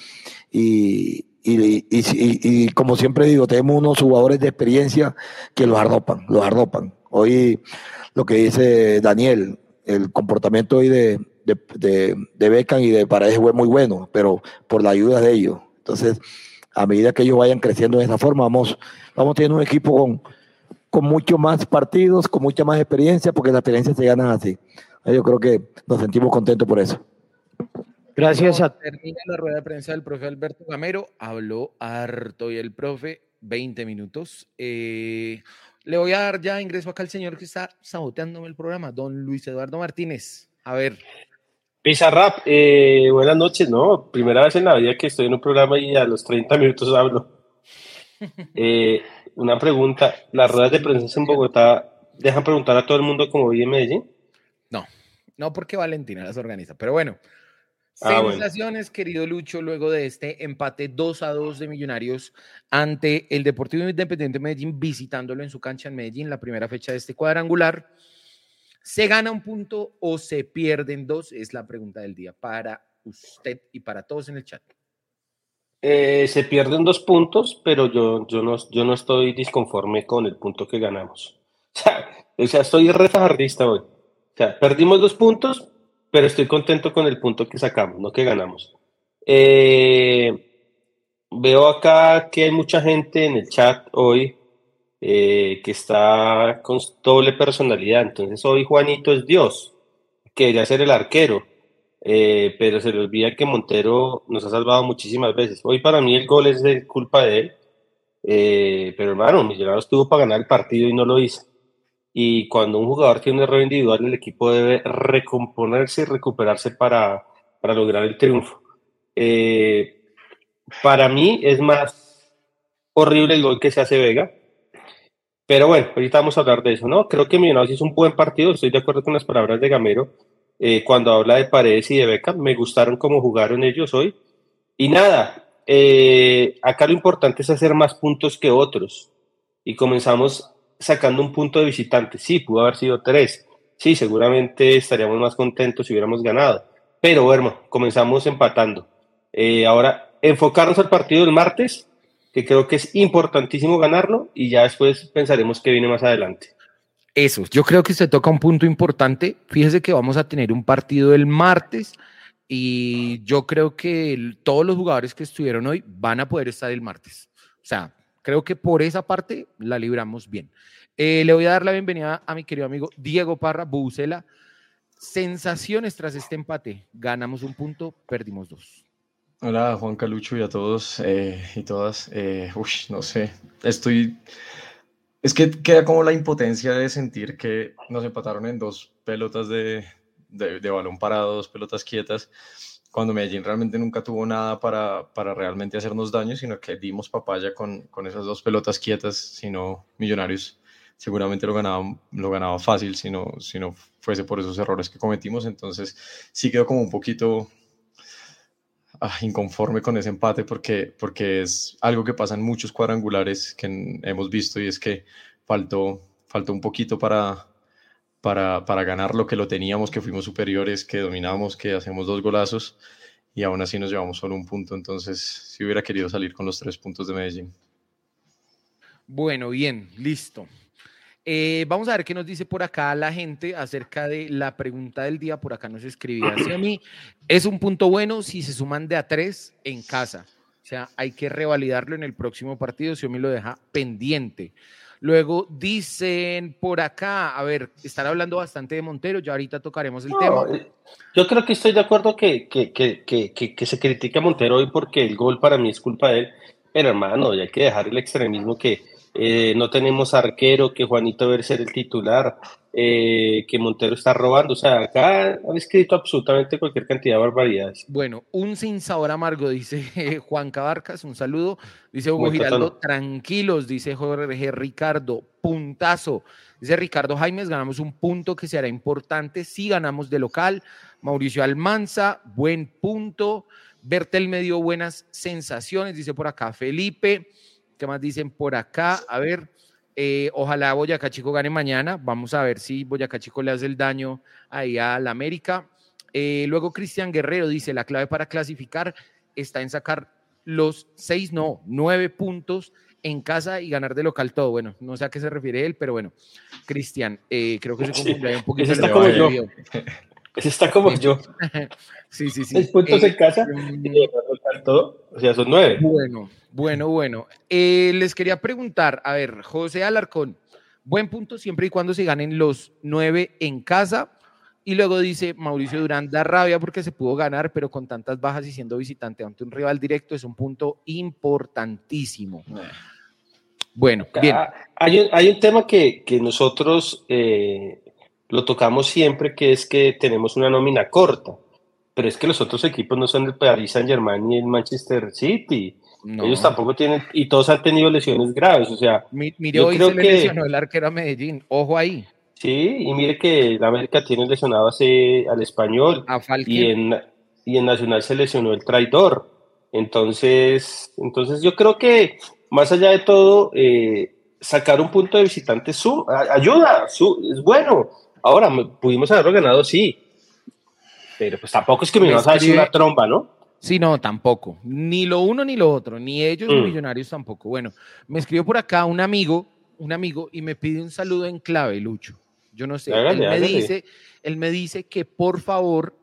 y, y, y, como siempre digo, tenemos unos jugadores de experiencia que los arropan, los arropan. Hoy lo que dice Daniel, el comportamiento hoy de, de, de, de Beckham y de Paredes fue muy bueno, pero por la ayuda de ellos. Entonces, a medida que ellos vayan creciendo de esa forma, vamos, vamos teniendo un equipo con, con mucho más partidos, con mucha más experiencia, porque la experiencia se gana así. Yo creo que nos sentimos contentos por eso. Gracias a... Termina la rueda de prensa del profe Alberto Gamero, habló harto y el profe 20 minutos. Eh, le voy a dar ya ingreso acá al señor que está saboteándome el programa, don Luis Eduardo Martínez. A ver. Pizarrap, eh, buenas noches, ¿no? Primera vez en la vida que estoy en un programa y a los 30 minutos hablo. Eh, una pregunta, ¿las ruedas de prensa en Bogotá dejan preguntar a todo el mundo cómo vive Medellín? No, no porque Valentina las organiza, pero bueno. Ah, Sensaciones, bueno. querido Lucho, luego de este empate 2 a 2 de Millonarios ante el Deportivo Independiente Medellín, visitándolo en su cancha en Medellín, la primera fecha de este cuadrangular. ¿Se gana un punto o se pierden dos? Es la pregunta del día para usted y para todos en el chat. Eh, se pierden dos puntos, pero yo, yo, no, yo no estoy disconforme con el punto que ganamos. O sea, o sea estoy refajardista hoy. O sea, perdimos dos puntos, pero estoy contento con el punto que sacamos, no que ganamos. Eh, veo acá que hay mucha gente en el chat hoy eh, que está con doble personalidad. Entonces hoy Juanito es Dios, quería ser el arquero, eh, pero se le olvida que Montero nos ha salvado muchísimas veces. Hoy para mí el gol es de culpa de él, eh, pero hermano, Millonarios estuvo para ganar el partido y no lo hizo. Y cuando un jugador tiene un error individual, el equipo debe recomponerse y recuperarse para, para lograr el triunfo. para mí es más horrible el gol que se hace Vega, pero bueno, ahorita vamos a hablar de eso, ¿no? Creo que Millonarios hizo un buen partido, estoy de acuerdo con las palabras de Gamero. Eh, cuando habla de Paredes y de Beca, me gustaron cómo jugaron ellos hoy. Y nada, eh, acá lo importante es hacer más puntos que otros. Y comenzamos sacando un punto de visitante. Sí, pudo haber sido tres. Sí, seguramente estaríamos más contentos si hubiéramos ganado. Pero bueno, comenzamos empatando. Eh, ahora, enfocarnos al partido del martes que creo que es importantísimo ganarlo y ya después pensaremos qué viene más adelante. Eso, yo creo que se toca un punto importante. Fíjese que vamos a tener un partido el martes y yo creo que todos los jugadores que estuvieron hoy van a poder estar el martes. O sea, creo que por esa parte la libramos bien. Eh, le voy a dar la bienvenida a mi querido amigo Diego Parra, Bucela. Sensaciones tras este empate. Ganamos un punto, perdimos dos. Hola Juan Calucho y a todos eh, y todas. Eh, no sé, estoy... Es que queda como la impotencia de sentir que nos empataron en dos pelotas de, de, balón parado, dos pelotas quietas, cuando Medellín realmente nunca tuvo nada para, para realmente hacernos daño, sino que dimos papaya con, con esas dos pelotas quietas, sino Millonarios seguramente lo ganaba, lo ganaba fácil si no, si no fuese por esos errores que cometimos. Entonces sí quedó como un poquito Ah, inconforme con ese empate porque, porque es algo que pasa en muchos cuadrangulares que hemos visto y es que faltó, faltó un poquito para, para, para ganar lo que lo teníamos, que fuimos superiores, que dominamos, que hacemos dos golazos y aún así nos llevamos solo un punto. Entonces, si hubiera querido salir con los tres puntos de Medellín. Bueno, bien, listo. Eh, vamos a ver qué nos dice por acá la gente acerca de la pregunta del día. Por acá nos escribía mí. Es un punto bueno si se suman de a tres en casa. O sea, hay que revalidarlo en el próximo partido. Si me lo deja pendiente. Luego dicen por acá, a ver, están hablando bastante de Montero, ya ahorita tocaremos el tema. Eh, yo creo que estoy de acuerdo que, que, que, que, se critique a Montero hoy porque el gol para mí es culpa de él. Pero hermano, ya hay que dejar el extremismo que, eh, no tenemos arquero, que Juanito debe ser el titular, eh, que Montero está robando. O sea, acá han escrito absolutamente cualquier cantidad de barbaridades. Bueno, un sin sabor amargo, dice Juan Cabarcas, un saludo. Dice Hugo Giraldo, tranquilos, dice Jorge Ricardo, puntazo. Dice Ricardo Jaimes, ganamos un punto que será importante si ganamos de local. Mauricio Almanza, buen punto. Bertel me dio buenas sensaciones, dice por acá Felipe. ¿Qué más dicen por acá? A ver, eh, ojalá Boyacá Chico gane mañana. Vamos a ver si Boyacá Chico le hace el daño ahí a la América. Eh, luego Cristian Guerrero dice, la clave para clasificar está en sacar los seis, no, nueve puntos en casa y ganar de local todo. Bueno, no sé a qué se refiere él, pero bueno, Cristian, eh, creo que se confundió un poquito. Está como yo. Ese está como yo. sí, sí, sí. Seis puntos en casa y ganar local todo. O sea, son nueve. Bueno, bueno, bueno. Eh, les quería preguntar, a ver, José Alarcón, buen punto siempre y cuando se ganen los nueve en casa. Y luego dice Mauricio Durán, da rabia porque se pudo ganar, pero con tantas bajas y siendo visitante ante un rival directo es un punto importantísimo. Bueno, bien. Hay un, hay un tema que, que nosotros eh, lo tocamos siempre, que es que tenemos una nómina corta, pero es que los otros equipos no son el Paris Saint Germain ni el Manchester City. Ellos tampoco tienen, y todos han tenido lesiones graves, o sea. mire, hoy se le lesionó el arquero a Medellín, ojo ahí. Sí, y mire que la América tiene lesionado hace, al español. y en, y en Nacional se lesionó el traidor. Entonces, entonces yo creo que más allá de todo, eh, sacar un punto de visitante su, ayuda, su, es bueno. Ahora, pudimos haberlo ganado, sí. Pero pues tampoco es que me vas a decir una tromba, ¿no? Sí, no, tampoco. Ni lo uno ni lo otro, ni ellos ni mm. millonarios tampoco. Bueno, me escribió por acá un amigo, un amigo, y me pide un saludo en clave, Lucho. Yo no sé. él, me dice, él me dice que por favor,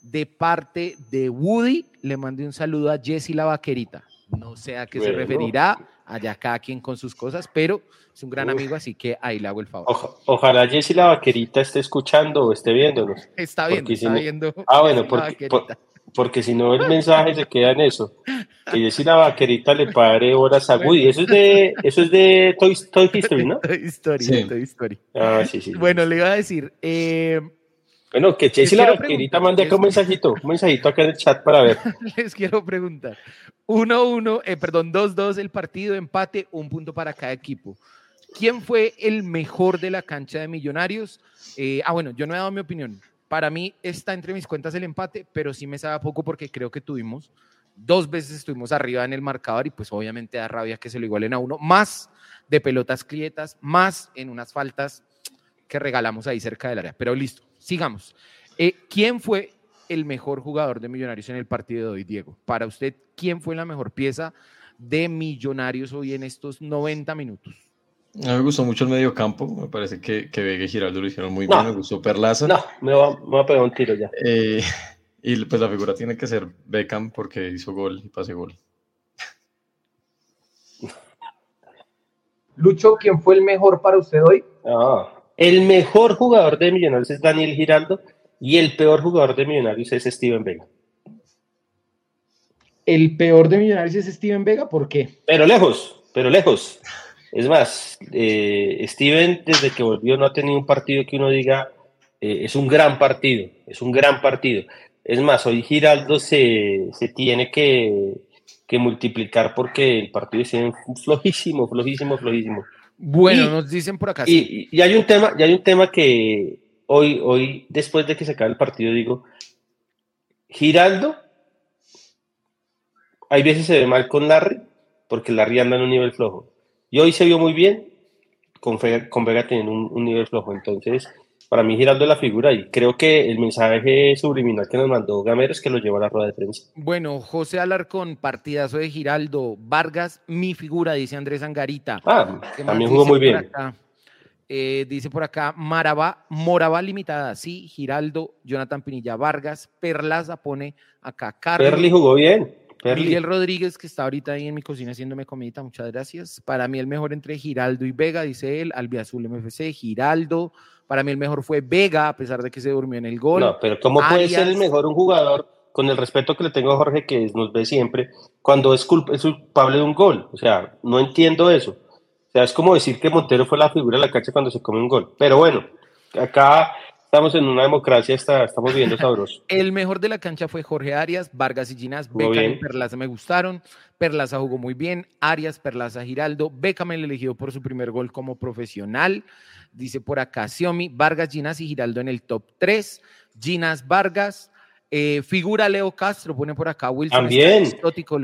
de parte de Woody, le mande un saludo a Jessie la vaquerita. No sé a qué se referirá, allá cada quien con sus cosas, pero es un gran amigo, así que ahí le hago el favor. ojalá Jessy la vaquerita esté escuchando o esté viéndonos. Está viendo, está viendo. Ah, bueno, porque, porque si no el mensaje se queda en eso. Que Jessy la vaquerita le pare horas a Woody. Eso es de, eso es de Toy, Toy History, ¿no? Toy Story, Toy Story. Ah, sí, sí. Bueno, le iba a decir, eh, bueno, que Chelsea la vaquerita mande acá un mensajito, un mensajito acá en el chat para ver. Les quiero preguntar. 1-1, eh, perdón, 2-2 el partido, empate, un punto para cada equipo. ¿Quién fue el mejor de la cancha de Millonarios? Eh, ah, bueno, yo no he dado mi opinión. Para mí está entre mis cuentas el empate, pero sí me sabe poco porque creo que tuvimos dos veces estuvimos arriba en el marcador y pues obviamente da rabia que se lo igualen a uno, más de pelotas clietas, más en unas faltas que regalamos ahí cerca del área. Pero listo, sigamos. Eh, ¿Quién fue el mejor jugador de Millonarios en el partido de hoy, Diego? Para usted, ¿quién fue la mejor pieza de Millonarios hoy en estos 90 minutos? A mí me gustó mucho el medio campo, me parece que, que Vega y Giraldo lo hicieron muy bien, me gustó Perlaza. No, me va, a pegar un tiro ya. Eh, y pues la figura tiene que ser Beckham porque hizo gol y pase gol. Lucho, ¿quién fue el mejor para usted hoy? Ah, el mejor jugador de Millonarios es Daniel Giraldo y el peor jugador de Millonarios es Steven Vega. El peor de Millonarios es Steven Vega, ¿por qué? Pero lejos, pero lejos. Es más, eh, Steven desde que volvió no ha tenido un partido que uno diga eh, es un gran partido, es un gran partido. Es más, hoy Giraldo se, tiene que, multiplicar porque el partido es flojísimo, flojísimo, flojísimo. Bueno, nos dicen por acá. Y, y, hay un tema, y hay un tema que hoy, hoy, después de que se acabe el partido, digo, Giraldo, hay veces se ve mal con Larry, porque Larry anda en un nivel flojo. Y hoy se vio muy bien con, con Vega teniendo un, nivel flojo. Entonces, para mí Giraldo es la figura y creo que el mensaje subliminal que nos mandó Gamero es que lo lleva a la rueda de prensa. Bueno, José Alarcón, partidazo de Giraldo. Vargas, mi figura, dice Andrés Angarita. Ah, también jugó muy bien. Eh, dice por acá, Maraba, Moraba limitada, sí, Giraldo, Jonathan Pinilla Vargas, Perlaza pone acá Carlos. Perli jugó bien. Miguel Rodríguez, que está ahorita ahí en mi cocina haciéndome comidita, muchas gracias. Para mí el mejor entre Giraldo y Vega, dice él, Albiazul MFC, Giraldo, para mí el mejor fue Vega, a pesar de que se durmió en el gol. No, pero ¿cómo puede ser el mejor un jugador, con el respeto que le tengo a Jorge, que nos ve siempre, cuando es, culpable de un gol? O sea, no entiendo eso. O sea, es como decir que Montero fue la figura de la cancha cuando se come un gol. Pero bueno, acá estamos en una democracia, está, estamos viendo sabroso. el mejor de la cancha fue Jorge Arias, Vargas y Ginás, Beckham y Perlaza me gustaron. Perlaza jugó muy bien, Arias, Perlaza, Giraldo, Beckham el elegido por su primer gol como profesional. Dice por acá Xiomi, Vargas, Ginas y Giraldo en el top 3. Ginas, Vargas. Eh, figura Leo Castro, pone por acá Wilson. También.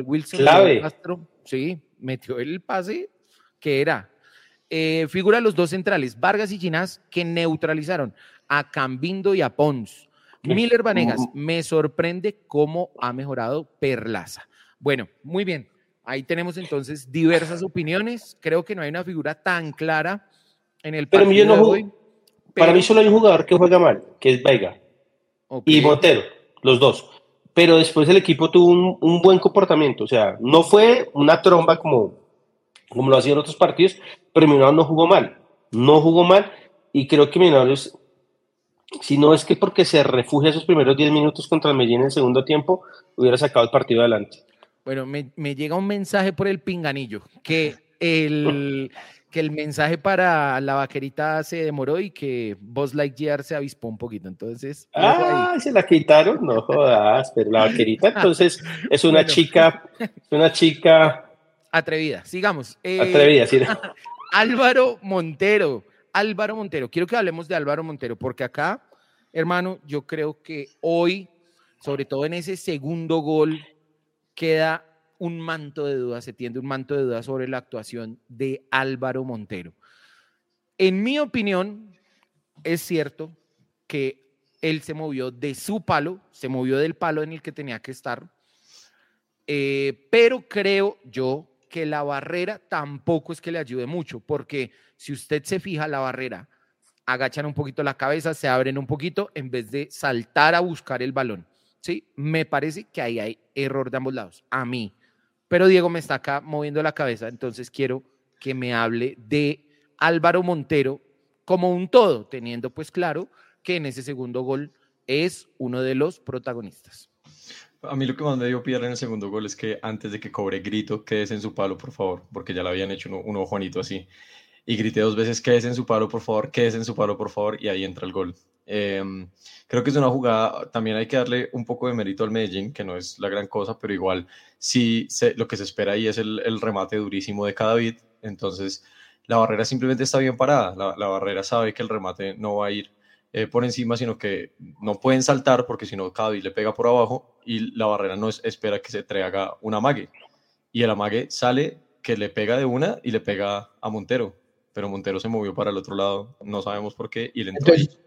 Wilson Clave. Castro. Sí, metió el pase que era. Eh, figura los dos centrales, Vargas y Ginás, que neutralizaron a Cambindo y a Pons. Miller Vanegas, me sorprende cómo ha mejorado Perlaza. Bueno, muy bien. Ahí tenemos entonces diversas opiniones. Creo que no hay una figura tan clara en el pero partido no Para mí solo hay un jugador que juega mal, que es Vega. Y Montero, los dos. Pero después el equipo tuvo un, buen comportamiento. O sea, no fue una tromba como, como lo hacían otros partidos, pero Millonarios no jugó mal. No jugó mal. Y creo que Millonarios, si no es que porque se refugia esos primeros 10 minutos contra el Medellín en el segundo tiempo, hubiera sacado el partido adelante. Bueno, me, me llega un mensaje por el pinganillo que el, que el mensaje para la vaquerita se demoró y que Buzz Lightyear se avispó un poquito. Entonces. Ah, se la quitaron, no jodas, pero la vaquerita entonces es una chica, es una chica. Atrevida, sigamos. Eh, Atrevida, sí. Álvaro Montero. Álvaro Montero, quiero que hablemos de Álvaro Montero, porque acá, hermano, yo creo que hoy, sobre todo en ese segundo gol, queda un manto de dudas, se tiende un manto de dudas sobre la actuación de Álvaro Montero. En mi opinión, es cierto que él se movió de su palo, se movió del palo en el que tenía que estar, eh, pero creo yo que la barrera tampoco es que le ayude mucho, porque si usted se fija, la barrera agachan un poquito la cabeza, se abren un poquito en vez de saltar a buscar el balón. ¿sí? Me parece que ahí hay error de ambos lados, a mí pero Diego me está acá moviendo la cabeza, entonces quiero que me hable de Álvaro Montero como un todo, teniendo pues claro que en ese segundo gol es uno de los protagonistas. A mí lo que más me dio piedra en el segundo gol es que antes de que cobre grito, quédese en su palo, por favor, porque ya le habían hecho un, un así. Y grité dos veces, quédese en su palo, por favor, quédese en su palo, por favor, y ahí entra el gol. Em, creo que es una jugada, también hay que darle un poco de mérito al Medellín, que no es la gran cosa, pero igual sí lo que se espera ahí es el, remate durísimo de cada bit, entonces la barrera simplemente está bien parada, la barrera sabe que el remate no va a ir eh, por encima, sino que no pueden saltar porque si no cada le pega por abajo y la barrera no espera que se traiga un amague. Y el amague sale que le pega de una y le pega a Montero, pero Montero se movió para el otro lado, no sabemos por qué, y le entró entonces,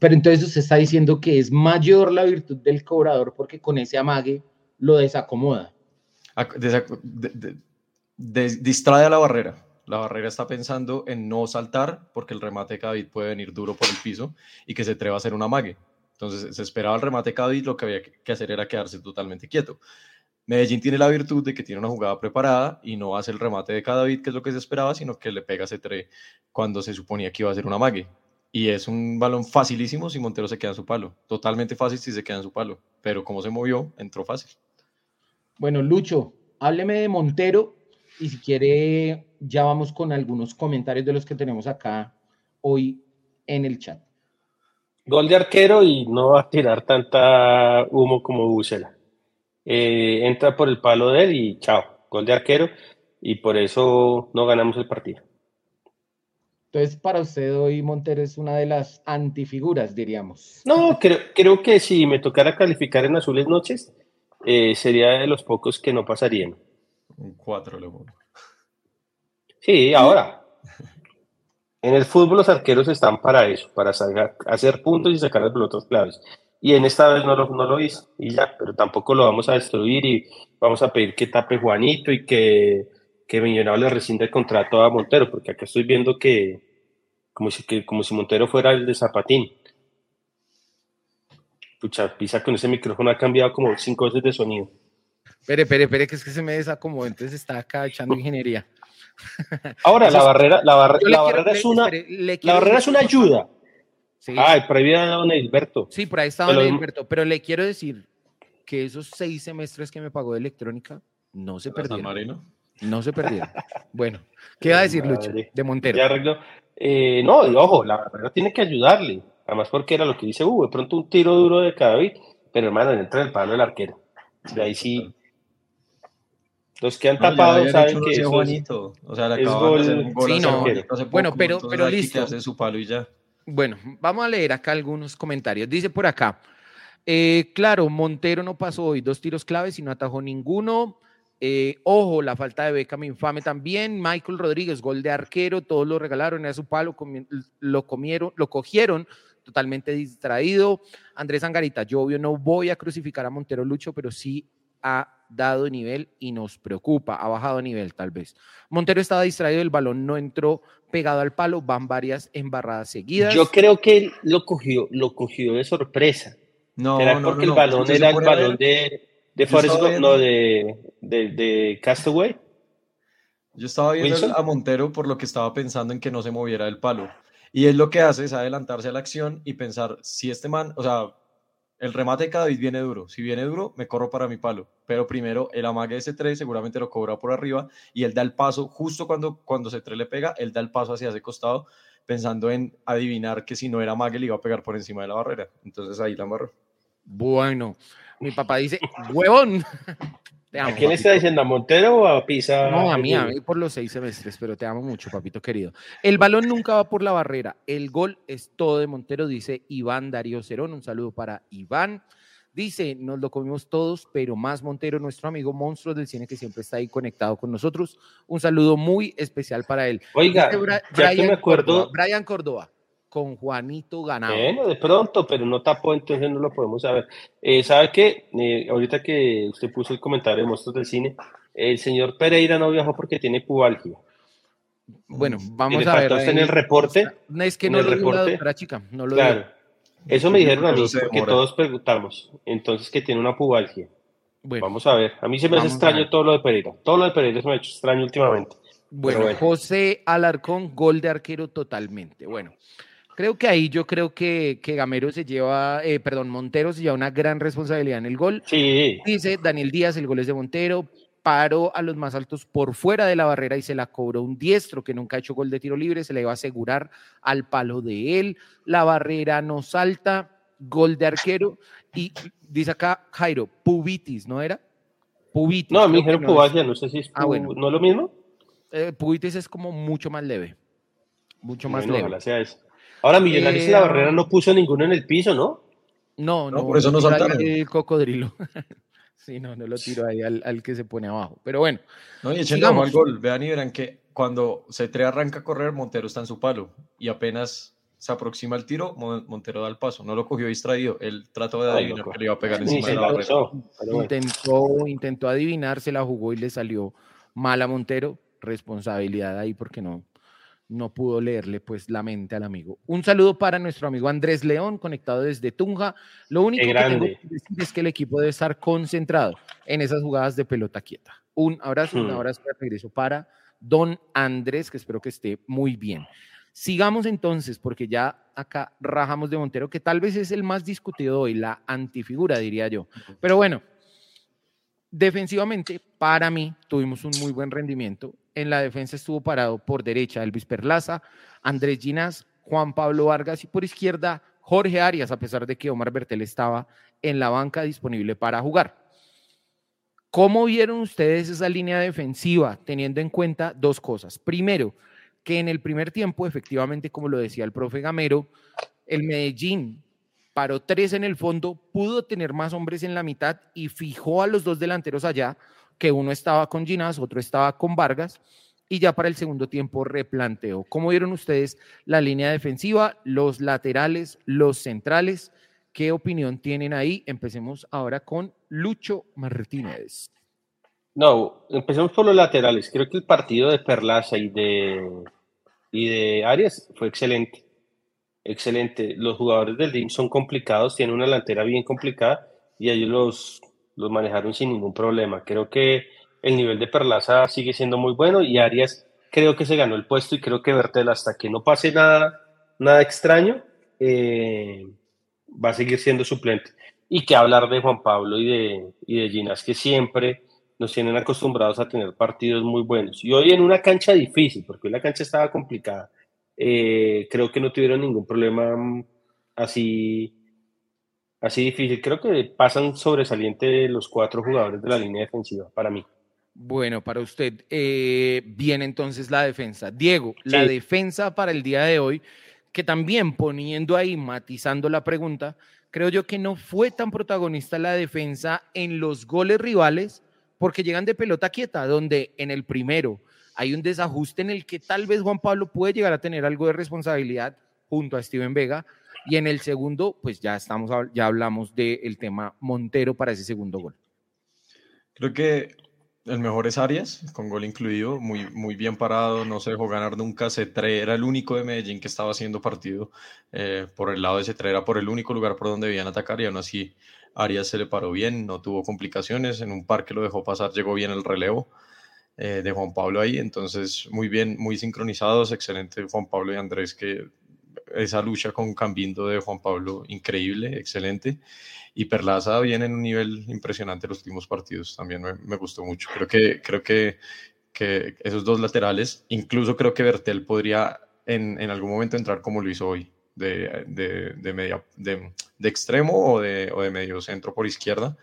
Pero entonces usted está diciendo que es mayor la virtud del cobrador porque con ese amague lo desacomoda. distrae a la barrera. La barrera está pensando en no saltar porque el remate de Cadavid puede venir duro por el piso y que se atreva a hacer un amague. Entonces se esperaba el remate de Cadavid, lo que había que hacer era quedarse totalmente quieto. Medellín tiene la virtud de que tiene una jugada preparada y no hace el remate de Cadavid, que es lo que se esperaba, sino que le pega ese tre cuando se suponía que iba a hacer un amague. Y es un balón facilísimo si Montero se queda en su palo. Totalmente fácil si se queda en su palo. Pero como se movió, entró fácil. Bueno, Lucho, hábleme de Montero y si quiere, ya vamos con algunos comentarios de los que tenemos acá hoy en el chat. Gol de arquero y no va a tirar tanta humo como Búcela. Eh, entra por el palo de él y chao, gol de arquero y por eso no ganamos el partido. Entonces, para usted hoy Montero es una de las antifiguras, diríamos. No, creo, creo que si me tocara calificar en Azules Noches, eh, sería de los pocos que no pasarían. Un 4 le Sí, ahora. En el fútbol los arqueros están para eso, para hacer puntos y sacar las pelotas claves. Y en esta vez no lo, no lo hizo, y ya, pero tampoco lo vamos a destruir y vamos a pedir que tape Juanito y que, que Millonarios le rescinde el contrato a Montero, porque acá estoy viendo que como si, que, como si Montero fuera el de Zapatín. Pucha, Pisa con ese micrófono ha cambiado como cinco veces de sonido. Espere, espere, espere, que es que se me desacomodó, entonces está acá echando ingeniería. Ahora, la barrera, la, barrera es una, la barrera es una ayuda. Sí. Ay, por ahí viene don Edilberto. Sí, por ahí está don Edilberto, pero le quiero decir que esos seis semestres que me pagó de electrónica no se perdieron. No se perdieron. bueno, ¿qué va a decir Lucho de Montero? Ya arregló. Eh, no, ojo, la barrera tiene que ayudarle. Además, porque era lo que dice, uh, de pronto un tiro duro de Cadavid, pero hermano, entra en el palo del arquero. De ahí sí, los que han no, tapado saben que eso bonito. O sea, le es gol, de hacer un gol sí, no. Poco, bueno, pero, pero listo. Su palo y ya. Bueno, vamos a leer acá algunos comentarios. Dice por acá, eh, claro, Montero no pasó hoy dos tiros claves y no atajó ninguno. Eh, ojo, la falta de Beckham infame también. Michael Rodríguez, gol de arquero, todos lo regalaron, a su palo, comi lo comieron, lo cogieron totalmente distraído. Andrés Angarita, yo obvio no voy a crucificar a Montero Lucho, pero sí a dado nivel y nos preocupa, ha bajado nivel tal vez. Montero estaba distraído, el balón no entró pegado al palo, van varias embarradas seguidas. Yo creo que él lo cogió, lo cogió de sorpresa. No, ¿Será no, porque el balón era el balón de, de Forrest Gump, no de, de, de, Castaway? Yo estaba viendo a Montero por lo que estaba pensando en que no se moviera del palo. Y él lo que hace es adelantarse a la acción y pensar, si este man, o sea, el remate de cada vez viene duro. Si viene duro, me corro para mi palo. Pero primero, el amague de C3 seguramente lo cobra por arriba y él da el paso, justo cuando, cuando C3 le pega, él da el paso hacia ese costado, pensando en adivinar que si no era amague le iba a pegar por encima de la barrera. Entonces ahí la amarró. Bueno, mi papá dice, huevón. ¿A quién está diciendo? ¿A Montero o a Pisa? No, a mí, a mí por los seis semestres, pero te amo mucho, papito querido. El balón nunca va por la barrera. El gol es todo de Montero, dice Iván Darío Cerón. Un saludo para Iván. Dice, nos lo comimos todos, pero más Montero, nuestro amigo monstruo del cine que siempre está ahí conectado con nosotros. Un saludo muy especial para él. Oiga, ya que me acuerdo. Brian Córdoba con Juanito Ganado. Bueno, de pronto, pero no tapó, entonces no lo podemos saber. Eh, ¿Sabe qué? Eh, ahorita que usted puso el comentario de Monstruos del Cine, el señor Pereira no viajó porque tiene pubalgia. Bueno, vamos a ver. en el reporte. No es que no lo reporte, la chica, no lo Claro. Eso me dijeron a mí, porque todos preguntamos. Entonces, que tiene una pubalgia. Vamos a ver. A mí se me hace extraño todo lo de Pereira. Todo lo de Pereira se me ha hecho extraño últimamente. Bueno, José Alarcón, gol de arquero totalmente. Bueno, creo que ahí yo creo que, que Gamero se lleva, eh, perdón, Montero se lleva una gran responsabilidad en el gol. Sí. Dice Daniel Díaz, el gol es de Montero, paró a los más altos por fuera de la barrera y se la cobró un diestro que nunca ha hecho gol de tiro libre, se le iba a asegurar al palo de él. La barrera no salta, gol de arquero. Y dice acá Jairo, Pubitis, ¿no era? Pubitis. No, a mí dijeron no no sé si es, ah, bueno. ¿no es lo mismo? Eh, Pubitis es como mucho más leve. Mucho más leve. Ahora, Millonarios la barrera no puso ninguno en el piso, ¿no? No, no, por eso no saltaron. El cocodrilo. sí, no, no lo tiro ahí al, que se pone abajo. Pero bueno. No, y echando al gol. Vean y verán que cuando C3 arranca a correr, Montero está en su palo. Y apenas se aproxima el tiro, Montero da el paso. No lo cogió distraído. Él trató de adivinar que le iba a pegar encima de la barrera. Intentó, intentó adivinar, se la jugó y le salió mal a Montero responsabilidad ahí porque no, no pudo leerle pues la mente al amigo. Un saludo para nuestro amigo Andrés León, conectado desde Tunja. Lo único que tengo que decir es que el equipo debe estar concentrado en esas jugadas de pelota quieta. Un abrazo, un hmm. abrazo de regreso para don Andrés, que espero que esté muy bien. Sigamos entonces, porque ya acá rajamos de Montero, que tal vez es el más discutido hoy, la antifigura, diría yo. Pero bueno, defensivamente, para mí, tuvimos un muy buen rendimiento. En la defensa estuvo parado por derecha Elvis Perlaza, Andrés Ginás, Juan Pablo Vargas y por izquierda Jorge Arias, a pesar de que Omar Bertel estaba en la banca disponible para jugar. ¿Cómo vieron ustedes esa línea defensiva teniendo en cuenta dos cosas? Primero, que en el primer tiempo, efectivamente, como lo decía el profe Gamero, el Medellín paró tres en el fondo, pudo tener más hombres en la mitad y fijó a los dos delanteros allá, que uno estaba con Ginás, otro estaba con Vargas, y ya para el segundo tiempo replanteó. ¿Cómo vieron ustedes la línea defensiva, los laterales, los centrales? ¿Qué opinión tienen ahí? Empecemos ahora con Lucho Martínez. No, empecemos por los laterales. Creo que el partido de Perlaza y de, y de Arias fue excelente. Excelente. Los jugadores del DIM son complicados, tienen una delantera bien complicada y ellos los, los manejaron sin ningún problema. Creo que el nivel de Perlaza sigue siendo muy bueno y Arias creo que se ganó el puesto y creo que Bertel hasta que no pase nada, nada extraño, eh, va a seguir siendo suplente. Y que hablar de Juan Pablo y de, y de Ginas, que siempre nos tienen acostumbrados a tener partidos muy buenos. Y hoy en una cancha difícil, porque hoy la cancha estaba complicada, eh, creo que no tuvieron ningún problema mm, así así difícil. Creo que pasan sobresaliente los cuatro jugadores de la línea defensiva para mí. Bueno, para usted, eh, viene entonces la defensa. Diego, la defensa para el día de hoy, que también poniendo ahí, matizando la pregunta, creo yo que no fue tan protagonista la defensa en los goles rivales, porque llegan de pelota quieta, donde en el primero hay un desajuste en el que tal vez Juan Pablo puede llegar a tener algo de responsabilidad junto a Steven Vega, y en el segundo, pues ya estamos, ya hablamos del tema Montero para ese segundo gol. Creo que el mejor es Arias, con gol incluido, muy, muy bien parado, no se dejó ganar nunca. C3 era el único de Medellín que estaba haciendo partido eh, por el lado de C3, era por el único lugar por donde debían atacar y aún así Arias se le paró bien, no tuvo complicaciones, en un par que lo dejó pasar llegó bien el relevo eh, de Juan Pablo ahí, entonces muy bien, muy sincronizados, excelente Juan Pablo y Andrés que esa lucha con Cambindo de Juan Pablo, increíble, excelente. Y Perlaza viene en un nivel impresionante los últimos partidos, también me, gustó mucho. Creo que, creo que, que, esos dos laterales, incluso creo que Bertel podría en, en algún momento entrar como lo hizo hoy, de, de, de extremo o de, o de medio centro por izquierda.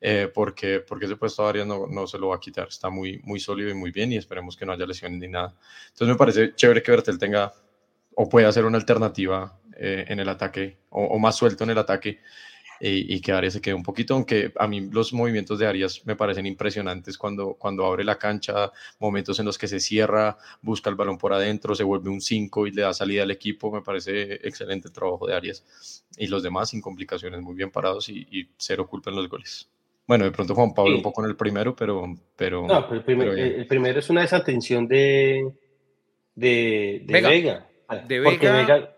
Eh, porque, porque ese puesto a Arias no, no, se lo va a quitar, está muy, muy sólido y muy bien y esperemos que no haya lesiones ni nada. Entonces me parece chévere que Bertel tenga o puede hacer una alternativa eh, en el ataque o, más suelto en el ataque y, que Arias se quede un poquito, aunque a mí los movimientos de Arias me parecen impresionantes cuando, cuando abre la cancha, momentos en los que se cierra, busca el balón por adentro, se vuelve un 5 y le da salida al equipo, me parece excelente el trabajo de Arias. Y los demás sin complicaciones, muy bien parados y, cero culpa en los goles. Bueno, de pronto Juan Pablo un poco en el primero, pero... pero, no, el, primero es una desatención de, de, Vega porque Vega,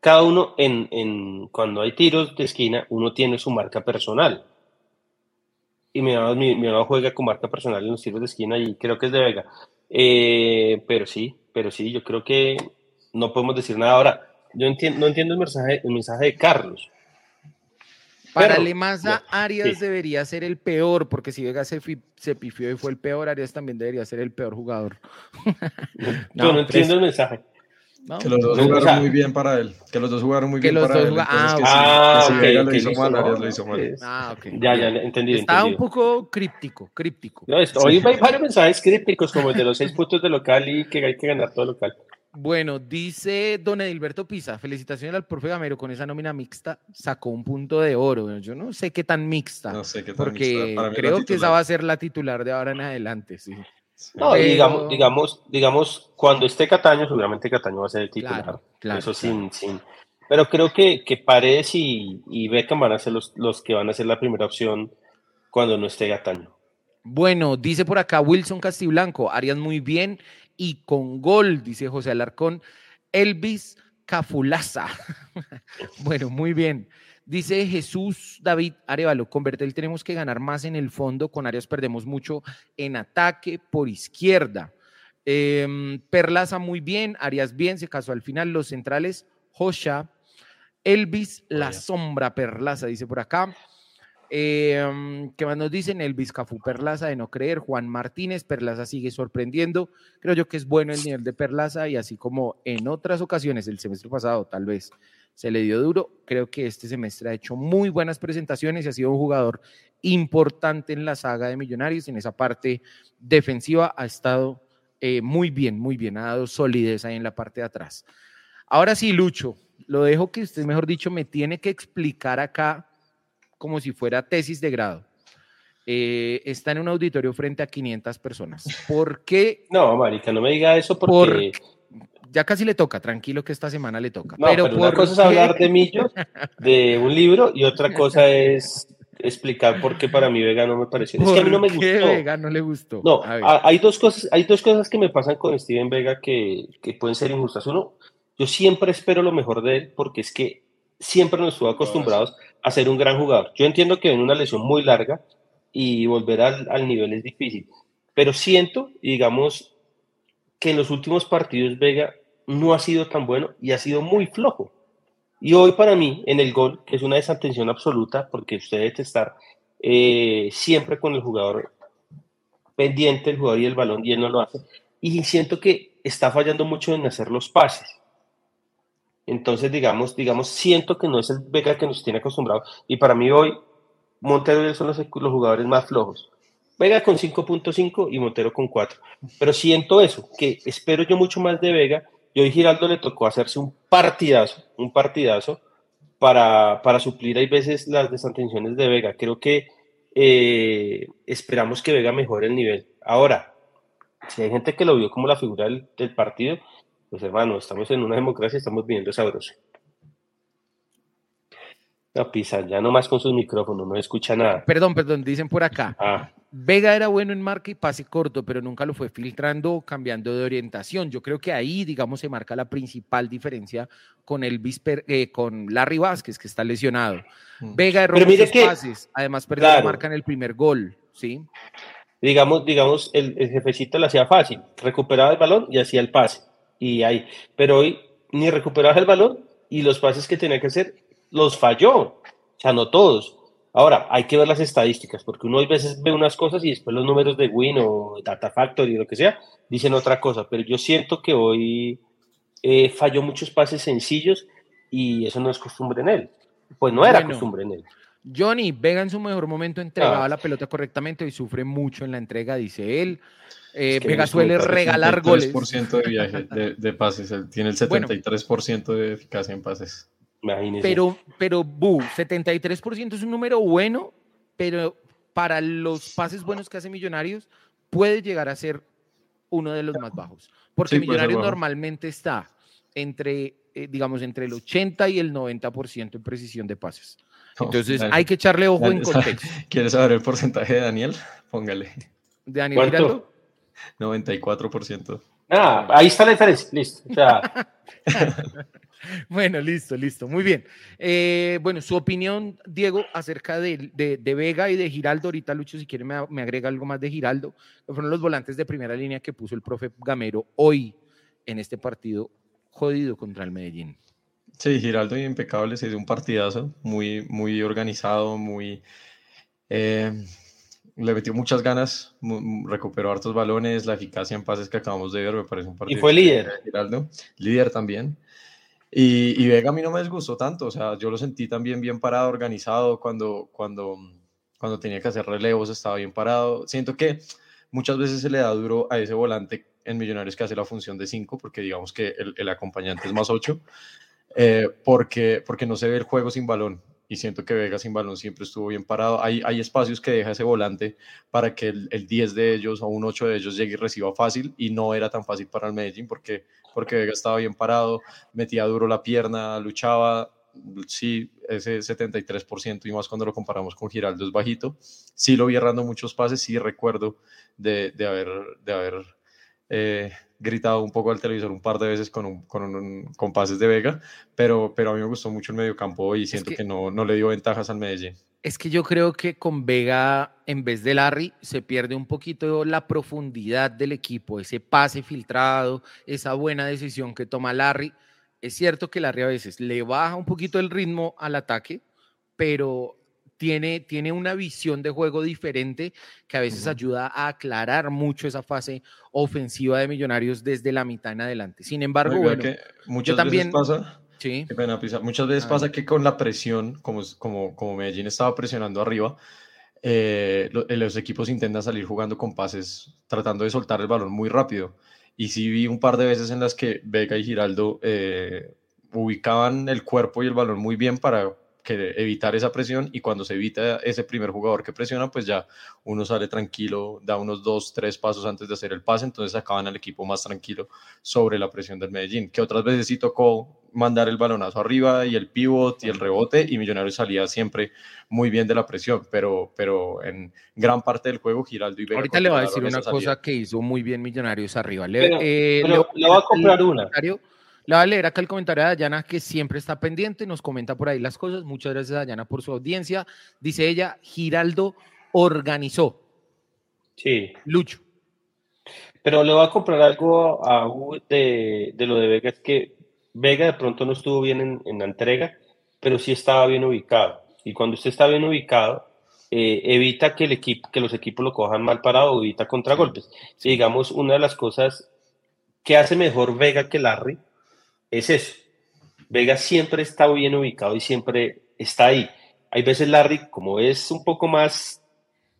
cada uno en, en, cuando hay tiros de esquina, uno tiene su marca personal. y mi mamá, mi, mi mamá juega con marca personal en los tiros de esquina y creo que es de Vega. Eh, pero sí, pero sí, yo creo que no podemos decir nada ahora. Yo entiendo, no entiendo el mensaje, el mensaje de Carlos. Para Pero- Lemasa, Arias sí. debería ser el peor, porque si Vega se, se pifió y fue el peor, Arias también debería ser el peor jugador. Yo no entiendo el mensaje. No, Que los dos No, o jugaron sea- muy bien para él. Que los dos jugaron muy Que bien los para dos él. entonces ah, que Ah, que ok, Vega ok, lo hizo mal, Arias lo hizo mal. Ah, ok. Ya, ya, entendí, Estaba un entendido. poco críptico, críptico. No, esto- Hoy hay varios mensajes críticos, como el de los seis puntos de local y que hay que ganar todo local. Bueno, dice don Edilberto Pisa, felicitaciones al profe Gamero con esa nómina mixta, sacó un punto de oro. Bueno, Yo no sé qué tan mixta, No sé qué tan porque mixta. Creo que esa va a ser la titular de ahora en adelante, sí. No, Pero- digamos, digamos, digamos, cuando esté Cataño, seguramente Cataño va a ser el titular. Claro, claro, Eso sin, sin. Pero creo que, que Paredes y, y Beckham van a ser los, los que van a ser la primera opción cuando no esté Cataño. Bueno, dice por acá Wilson Castiblanco, Arias muy bien y con gol, dice José Alarcón, Elvis Cafulaza. bueno, muy bien. Dice Jesús David Arevalo, con Bertel tenemos que ganar más en el fondo, con Arias perdemos mucho en ataque por izquierda. Em, Perlaza muy bien, Arias bien, se casó al final, los centrales, Josha, Elvis, la sombra Perlaza, dice por acá. Eh, ¿Qué más nos dicen? Elvis Cafú Perlaza de no creer, Juan Martínez, Perlaza sigue sorprendiendo. Creo yo que es bueno el nivel de Perlaza y así como en otras ocasiones, el semestre pasado tal vez se le dio duro, creo que este semestre ha hecho muy buenas presentaciones y ha sido un jugador importante en la saga de Millonarios. En esa parte defensiva ha estado eh, muy bien, muy bien, ha dado solidez ahí en la parte de atrás. Ahora sí, Lucho, lo dejo que usted, mejor dicho, me tiene que explicar acá como si fuera tesis de grado. Eh, está en un auditorio frente a 500 personas. ¿Por qué? No, marica, no me diga eso porque... Ya casi le toca, tranquilo que esta semana le toca. No, pero pero, una ¿por cosa es hablar de Millos, de un libro, y otra cosa es explicar por qué para mí Vega no me pareció. Es que a mí no me ¿Por qué gustó. Vega no le gustó? No, A hay dos cosas, hay dos cosas que me pasan con Steven Vega que, que pueden ser injustas. Uno, yo siempre espero lo mejor de él porque es que siempre nos estuvo acostumbrados a ser un gran jugador. Yo entiendo que en una lesión muy larga y volver al, al nivel es difícil, pero siento, digamos, que en los últimos partidos Vega no ha sido tan bueno y ha sido muy flojo. Y hoy para mí, en el gol, que es una desatención absoluta, porque usted debe estar eh, siempre con el jugador pendiente, el jugador y el balón, y él no lo hace. Y siento que está fallando mucho en hacer los pases. Entonces, digamos, digamos, siento que no es el Vega que nos tiene acostumbrados. Y para mí hoy, Montero y él son los, los jugadores más flojos. Vega con 5.5 y Montero con 4. Pero siento eso, que espero yo mucho más de Vega. Y hoy Giraldo le tocó hacerse un partidazo, un partidazo para, para suplir hay veces las desatenciones de Vega. Creo que eh, esperamos que Vega mejore el nivel. Ahora, si hay gente que lo vio como la figura del, partido, pues hermano, estamos en una democracia, estamos viviendo sabroso. No, Pisa, ya nomás con sus micrófonos, no escucha nada. Perdón, perdón, dicen por acá. Ah, Vega era bueno en marca y pase corto, pero nunca lo fue filtrando o cambiando de orientación. Yo creo que ahí, digamos, se marca la principal diferencia con el con Larry Vázquez, que está lesionado. Vega erró muchos que- pases, además perdió la claro. marca en el primer gol, ¿sí? digamos, digamos, el, el jefecito lo hacía fácil, recuperaba el balón y hacía el pase. Y ahí, pero hoy ni recuperaba el balón y los pases que tenía que hacer los falló. O sea, no todos. Ahora, hay que ver las estadísticas, porque uno a veces ve unas cosas y después los números de Win o Data Factory, lo que sea, dicen otra cosa. Pero yo siento que hoy eh, falló muchos pases sencillos y eso no es costumbre en él. Pues no era Bueno. costumbre en él. Johnny, Vega en su mejor momento entregaba Ah. la pelota correctamente y sufre mucho en la entrega, dice él. Eh, que Vega suele regalar goles. 73% de viaje, de, de pases. Él tiene el Bueno. 73% de eficacia en pases. Imagínese. Pero, pero, Bu, 73% es un número bueno, pero para los pases buenos que hace Millonarios, puede llegar a ser uno de los más bajos. Porque Sí, Millonarios bajo. normalmente está entre, eh, digamos, entre el 80 y el 90% en precisión de pases. No, Entonces hay que echarle ojo en Daniel- contexto. ¿Quieres saber el porcentaje de Daniel? Póngale. ¿De Daniel Giraldo? 94%. Ah, ahí está la diferencia, listo. O sea, Bueno, listo, listo. Muy bien. Eh, bueno, su opinión, Diego, acerca de, de, Vega y de Giraldo. Ahorita, Lucho, si quiere, me, me, agrega algo más de Giraldo. Que fueron los volantes de primera línea que puso el profe Gamero hoy en este partido jodido contra el Medellín. Sí, Giraldo impecable, se dio un partidazo, muy, muy organizado, muy... Eh, le metió muchas ganas, recuperó hartos balones, la eficacia en pases que acabamos de ver, me parece un partido. Y fue líder. Giraldo, líder también. Y, Vega a mí no me disgustó tanto, o sea, yo lo sentí también bien parado, organizado, cuando, cuando, cuando tenía que hacer relevos estaba bien parado. Siento que muchas veces se le da duro a ese volante en Millonarios que hace la función de 5, porque digamos que el, el, acompañante es más 8, eh, porque, porque no se ve el juego sin balón y siento que Vega sin balón siempre estuvo bien parado. Hay, hay espacios que deja ese volante para que el, el 10 de ellos o un 8 de ellos llegue y reciba fácil y no era tan fácil para el Medellín porque, porque Vega estaba bien parado, metía duro la pierna, luchaba. Sí, ese 73% y más cuando lo comparamos con Giraldo es bajito. Sí lo vi errando muchos pases, sí recuerdo de, de haber, de haber eh, gritado un poco al televisor un par de veces con, un, con, un, con, pases de Vega, pero, pero a mí me gustó mucho el mediocampo y siento que, no, no le dio ventajas al Medellín. Es que yo creo que con Vega, en vez de Larry, se pierde un poquito la profundidad del equipo, ese pase filtrado, esa buena decisión que toma Larry. Es cierto que Larry a veces le baja un poquito el ritmo al ataque, pero tiene, tiene una visión de juego diferente que a veces ayuda a aclarar mucho esa fase ofensiva de Millonarios desde la mitad en adelante. Sin embargo, bueno, muchas también... Veces pasa, sí. muchas veces pasa que con la presión, como, como, como Medellín estaba presionando arriba, eh, eh, los equipos intentan salir jugando con pases, tratando de soltar el balón muy rápido. Y sí vi un par de veces en las que Vega y Giraldo eh, ubicaban el cuerpo y el balón muy bien para que evitar esa presión y cuando se evita ese primer jugador que presiona, pues ya uno sale tranquilo, da unos dos, tres pasos antes de hacer el pase, entonces acaban al equipo más tranquilo sobre la presión del Medellín, que otras veces sí tocó mandar el balonazo arriba y el pivot y el rebote y Millonarios salía siempre muy bien de la presión, pero, pero en gran parte del juego Giraldo y Vega Ahorita le voy a decir una cosa que hizo muy bien Millonarios arriba. Le, eh, le, voy a comprar una. Le voy a leer acá el comentario de Dayana, que siempre está pendiente, nos comenta por ahí las cosas. Muchas gracias, Dayana, por su audiencia. Dice ella, Giraldo organizó. Sí. Lucho. Pero le voy a comprar algo a de, de lo de Vega, es que Vega de pronto no estuvo bien en, la entrega, pero sí estaba bien ubicado. Y cuando usted está bien ubicado, eh, evita que, el equipo, que los equipos lo cojan mal parado, evita contragolpes. digamos, una de las cosas que hace mejor Vega que Larry es eso. Vega siempre está bien ubicado y siempre está ahí. Hay veces Larry, como es un poco más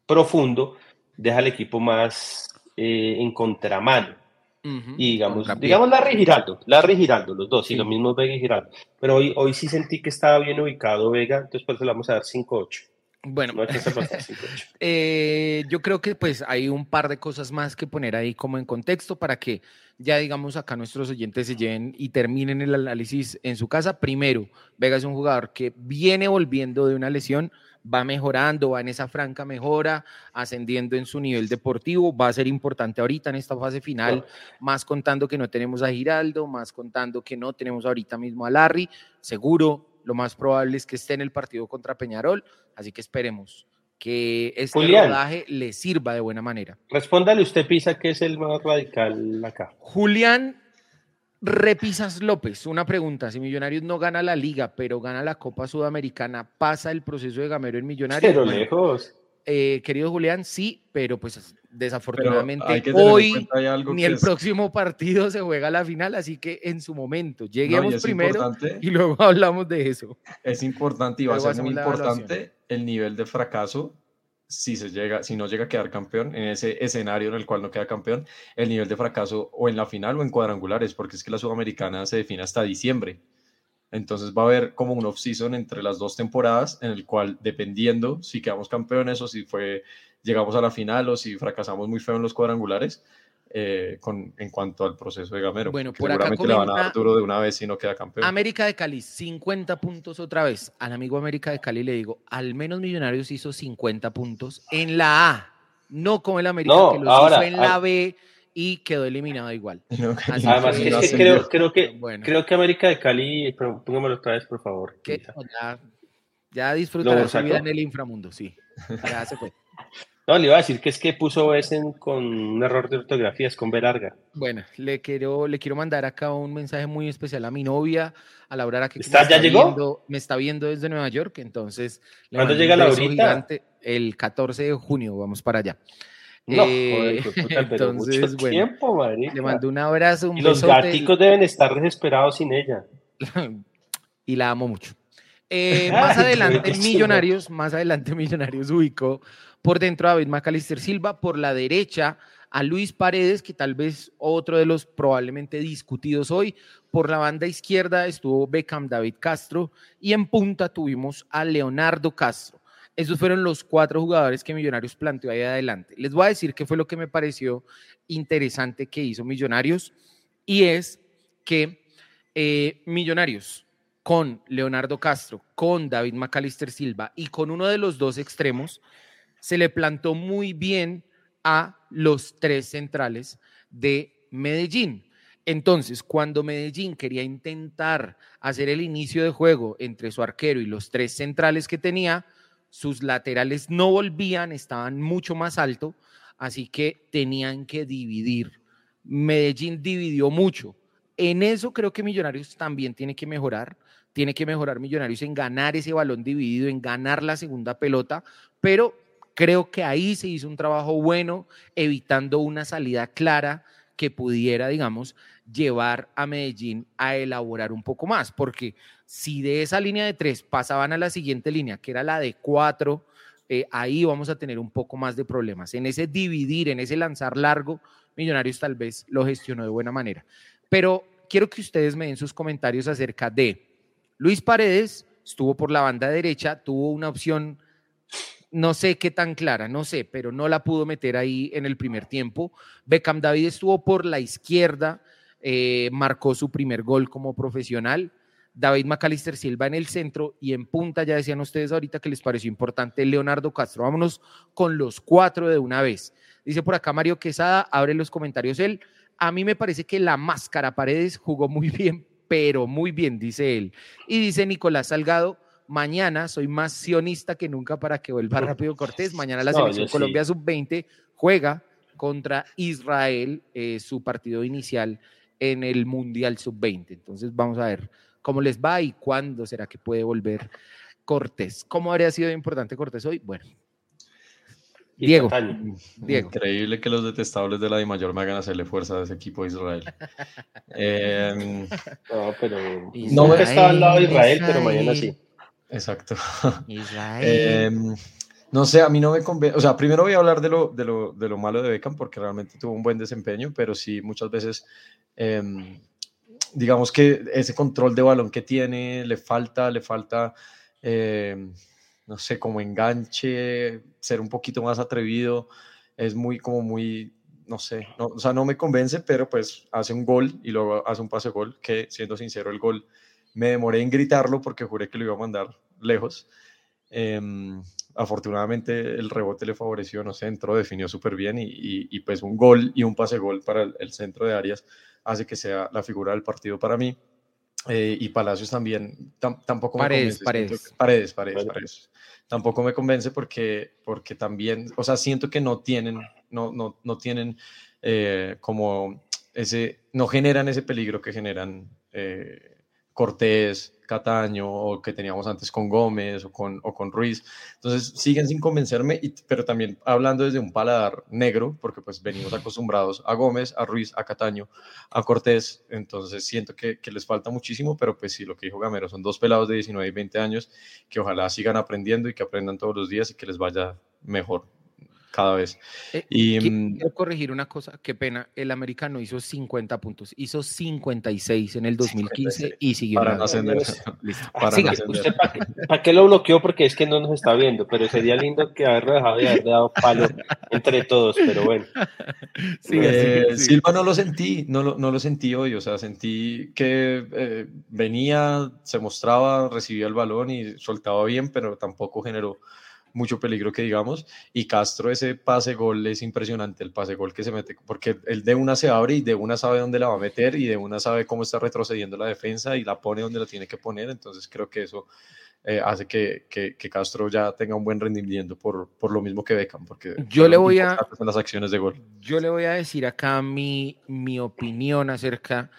profundo, deja al equipo más eh, en contramano. Y digamos, digamos Larry Giraldo, Larry Giraldo, los dos, y lo mismo Vega y Giraldo. Pero hoy, hoy sí sentí que estaba bien ubicado Vega, entonces por eso le vamos a dar 5-8. Bueno, eh, yo creo que pues hay un par de cosas más que poner ahí como en contexto para que ya digamos acá nuestros oyentes se lleven y terminen el análisis en su casa. Primero, Vega es un jugador que viene volviendo de una lesión, va mejorando, va en esa franca mejora, ascendiendo en su nivel deportivo, va a ser importante ahorita en esta fase final, más contando que no tenemos a Giraldo, más contando que no tenemos ahorita mismo a Larry, seguro lo más probable es que esté en el partido contra Peñarol, así que esperemos que este rodaje le sirva de buena manera. Respóndale usted, Pisa, que es el más radical acá. Julián Repisas López, una pregunta. Si Millonarios no gana la liga, pero gana la Copa Sudamericana, ¿pasa el proceso de Gamero en Millonarios? Pero lejos. Eh, querido Julián, sí, pero pues desafortunadamente hoy ni el próximo partido se juega la final, así que en su momento lleguemos primero y luego hablamos de eso. Es importante y va a ser muy importante el nivel de fracaso si se llega, si no llega a quedar campeón en ese escenario en el cual no queda campeón, el nivel de fracaso o en la final o en cuadrangulares, porque es que la sudamericana se define hasta diciembre. Entonces va a haber como un off-season entre las dos temporadas en el cual, dependiendo si quedamos campeones o si fue, llegamos a la final o si fracasamos muy feo en los cuadrangulares, eh, con, en cuanto al proceso de Gamero. Bueno, por acá le van a dar duro de una vez si no queda campeón. América de Cali, 50 puntos otra vez. Al amigo América de Cali le digo, al menos Millonarios hizo 50 puntos en la A, no como el América que los hizo en la B y quedó eliminado igual. Además, que, es que creo, creo, que, creo que América de Cali, póngamelo otra vez, por favor. ya, ya disfrutará su vida en el inframundo, sí. Ya se fue. No, le iba a decir que es que puso Essen con un error de ortografía, es con B larga. Bueno, le quiero, le quiero mandar acá un mensaje muy especial a mi novia, a Laura que ¿Está, ¿Ya llegó? me está viendo desde Nueva York, entonces... ¿Cuándo llega la El 14 de junio, vamos para allá. No, eh, entonces, bueno, tiempo, le mando un abrazo, un y los gaticos deben estar desesperados sin ella. y la amo mucho. Eh, más adelante, Millonarios, más adelante, Millonarios ubicó por dentro a David Macalister Silva, por la derecha a Luis Paredes, que tal vez otro de los probablemente discutidos hoy. Por la banda izquierda estuvo Beckham David Castro y en punta tuvimos a Leonardo Castro. Esos fueron los cuatro jugadores que Millonarios planteó ahí adelante. Les voy a decir qué fue lo que me pareció interesante que hizo Millonarios y es que eh, Millonarios con Leonardo Castro, con David Macalister Silva y con uno de los dos extremos, se le plantó muy bien a los tres centrales de Medellín. Entonces, cuando Medellín quería intentar hacer el inicio de juego entre su arquero y los tres centrales que tenía, sus laterales no volvían, estaban mucho más alto, así que tenían que dividir. Medellín dividió mucho. En eso creo que Millonarios también tiene que mejorar, tiene que mejorar Millonarios en ganar ese balón dividido, en ganar la segunda pelota, pero creo que ahí se hizo un trabajo bueno, evitando una salida clara que pudiera, digamos, llevar a Medellín a elaborar un poco más, porque si de esa línea de tres pasaban a la siguiente línea, que era la de cuatro, eh, ahí vamos a tener un poco más de problemas. En ese dividir, en ese lanzar largo, Millonarios tal vez lo gestionó de buena manera. Pero quiero que ustedes me den sus comentarios acerca de Luis Paredes, estuvo por la banda derecha, tuvo una opción, no sé qué tan clara, no sé, pero no la pudo meter ahí en el primer tiempo. Beckham David estuvo por la izquierda, eh, marcó su primer gol como profesional. David Macalister Silva en el centro y en punta, ya decían ustedes ahorita que les pareció importante Leonardo Castro. Vámonos con los cuatro de una vez. Dice por acá Mario Quesada, abre los comentarios él. A mí me parece que la máscara Paredes jugó muy bien, pero muy bien, dice él. Y dice Nicolás Salgado, mañana soy más sionista que nunca para que vuelva rápido Cortés. Mañana la selección Colombia sub-20 juega contra Israel, eh, su partido inicial en el Mundial sub-20. Entonces vamos a ver cómo les va y cuándo será que puede volver Cortés. ¿Cómo habría sido importante Cortés hoy? Bueno. Diego. Increíble que los detestables de la Di Mayor me hagan hacerle fuerza a ese equipo de Israel. Em, no, pero no estaba al lado de Israel, pero mañana sí. Exacto. Em, no sé, a mí no me convence. O sea, primero voy a hablar de lo, de lo, de lo malo de Beckham porque realmente tuvo un buen desempeño, pero sí, muchas veces em, digamos que ese control de balón que tiene le falta, le falta, eh, no sé, como enganche, ser un poquito más atrevido, es muy, como muy, no sé, no, o sea, no me convence, pero pues hace un gol y luego hace un pase gol, que siendo sincero, el gol me demoré en gritarlo porque juré que lo iba a mandar lejos. Em, afortunadamente el rebote le favoreció, no sé, entró, definió súper bien y, y, pues un gol y un pase gol para el, el centro de Arias hace que sea la figura del partido para mí. Eh, y Palacios también tampoco paredes, me convence. Paredes. paredes, paredes, Tampoco me convence porque, porque también, o sea, siento que no tienen, no, no, no tienen eh, como ese, no generan ese peligro que generan eh, Cortés, Cataño o que teníamos antes con Gómez o con, o con Ruiz. Entonces siguen sin convencerme, pero también hablando desde un paladar negro, porque pues venimos acostumbrados a Gómez, a Ruiz, a Cataño, a Cortés, entonces siento que, que les falta muchísimo, pero pues sí, lo que dijo Gamero, son dos pelados de 19 y 20 años que ojalá sigan aprendiendo y que aprendan todos los días y que les vaya mejor cada vez. Eh, y, mm, quiero corregir una cosa, qué pena, el americano hizo 50 puntos, hizo 56 en el 2015 y siguió. Para no ascender. Para ¿Usted para qué, lo bloqueó? Porque es que no nos está viendo, pero sería lindo que haberlo dejado y haber dado palo entre todos, pero bueno. Eh, Silva no lo sentí, no lo, no lo sentí hoy, o sea, sentí que eh, venía, se mostraba, recibía el balón y soltaba bien, pero tampoco generó mucho peligro que digamos. Y Castro, ese pase gol es impresionante, el pase gol que se mete, porque él de una se abre y de una sabe dónde la va a meter y de una sabe cómo está retrocediendo la defensa y la pone donde la tiene que poner. Entonces creo que eso eh, hace que, que, Castro ya tenga un buen rendimiento por, por lo mismo que Beckham, porque yo le voy a las acciones de gol. Yo le voy a decir acá mi, mi opinión acerca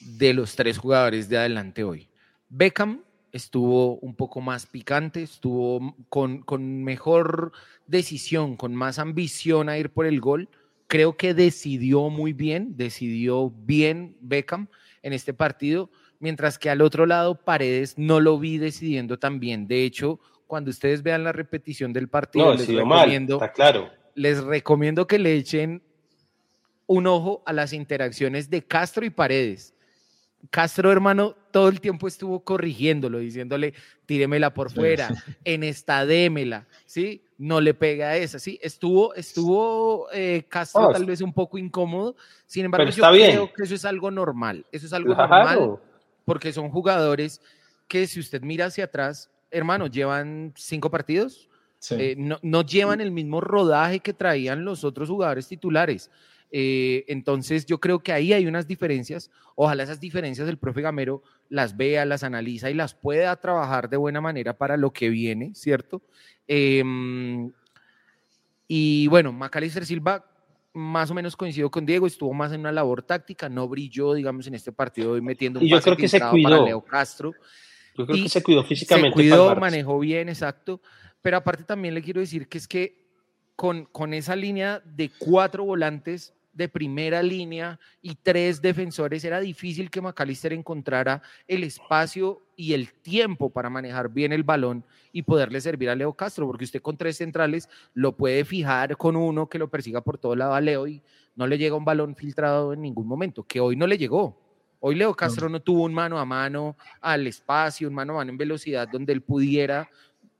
de los tres jugadores de adelante hoy. Beckham estuvo un poco más picante, estuvo con, con mejor decisión, con más ambición a ir por el gol. Creo que decidió muy bien, decidió bien Beckham en este partido, mientras que al otro lado Paredes no lo vi decidiendo tan bien. De hecho, cuando ustedes vean la repetición del partido, les, recomiendo, claro. les recomiendo que le echen un ojo a las interacciones de Castro y Paredes. Castro, hermano, todo el tiempo estuvo corrigiéndolo, diciéndole, tíremela por fuera, en esta démela, ¿sí? No le pega a esa, ¿sí? Estuvo, estuvo eh, Castro tal vez un poco incómodo, sin embargo, yo creo que eso es algo normal, eso es algo normal, porque son jugadores que si usted mira hacia atrás, hermano, llevan cinco partidos, eh, no, no llevan el mismo rodaje que traían los otros jugadores titulares. Eh, entonces yo creo que ahí hay unas diferencias. Ojalá esas diferencias el profe Gamero las vea, las analiza y las pueda trabajar de buena manera para lo que viene, ¿cierto? Em, y bueno, Macalister Silva más o menos coincido con Diego, estuvo más en una labor táctica, no brilló, digamos, en este partido hoy metiendo un y yo creo que se cuidó. para Leo Castro. Yo creo que se cuidó físicamente. Se cuidó, manejó bien, exacto. Pero aparte también le quiero decir que es que con, con esa línea de cuatro volantes de primera línea y tres defensores, era difícil que McAllister encontrara el espacio y el tiempo para manejar bien el balón y poderle servir a Leo Castro, porque usted con tres centrales lo puede fijar con uno que lo persiga por todo lado a Leo y no le llega un balón filtrado en ningún momento, que hoy no le llegó. Hoy Leo Castro no tuvo un mano a mano al espacio, un mano a mano en velocidad donde él pudiera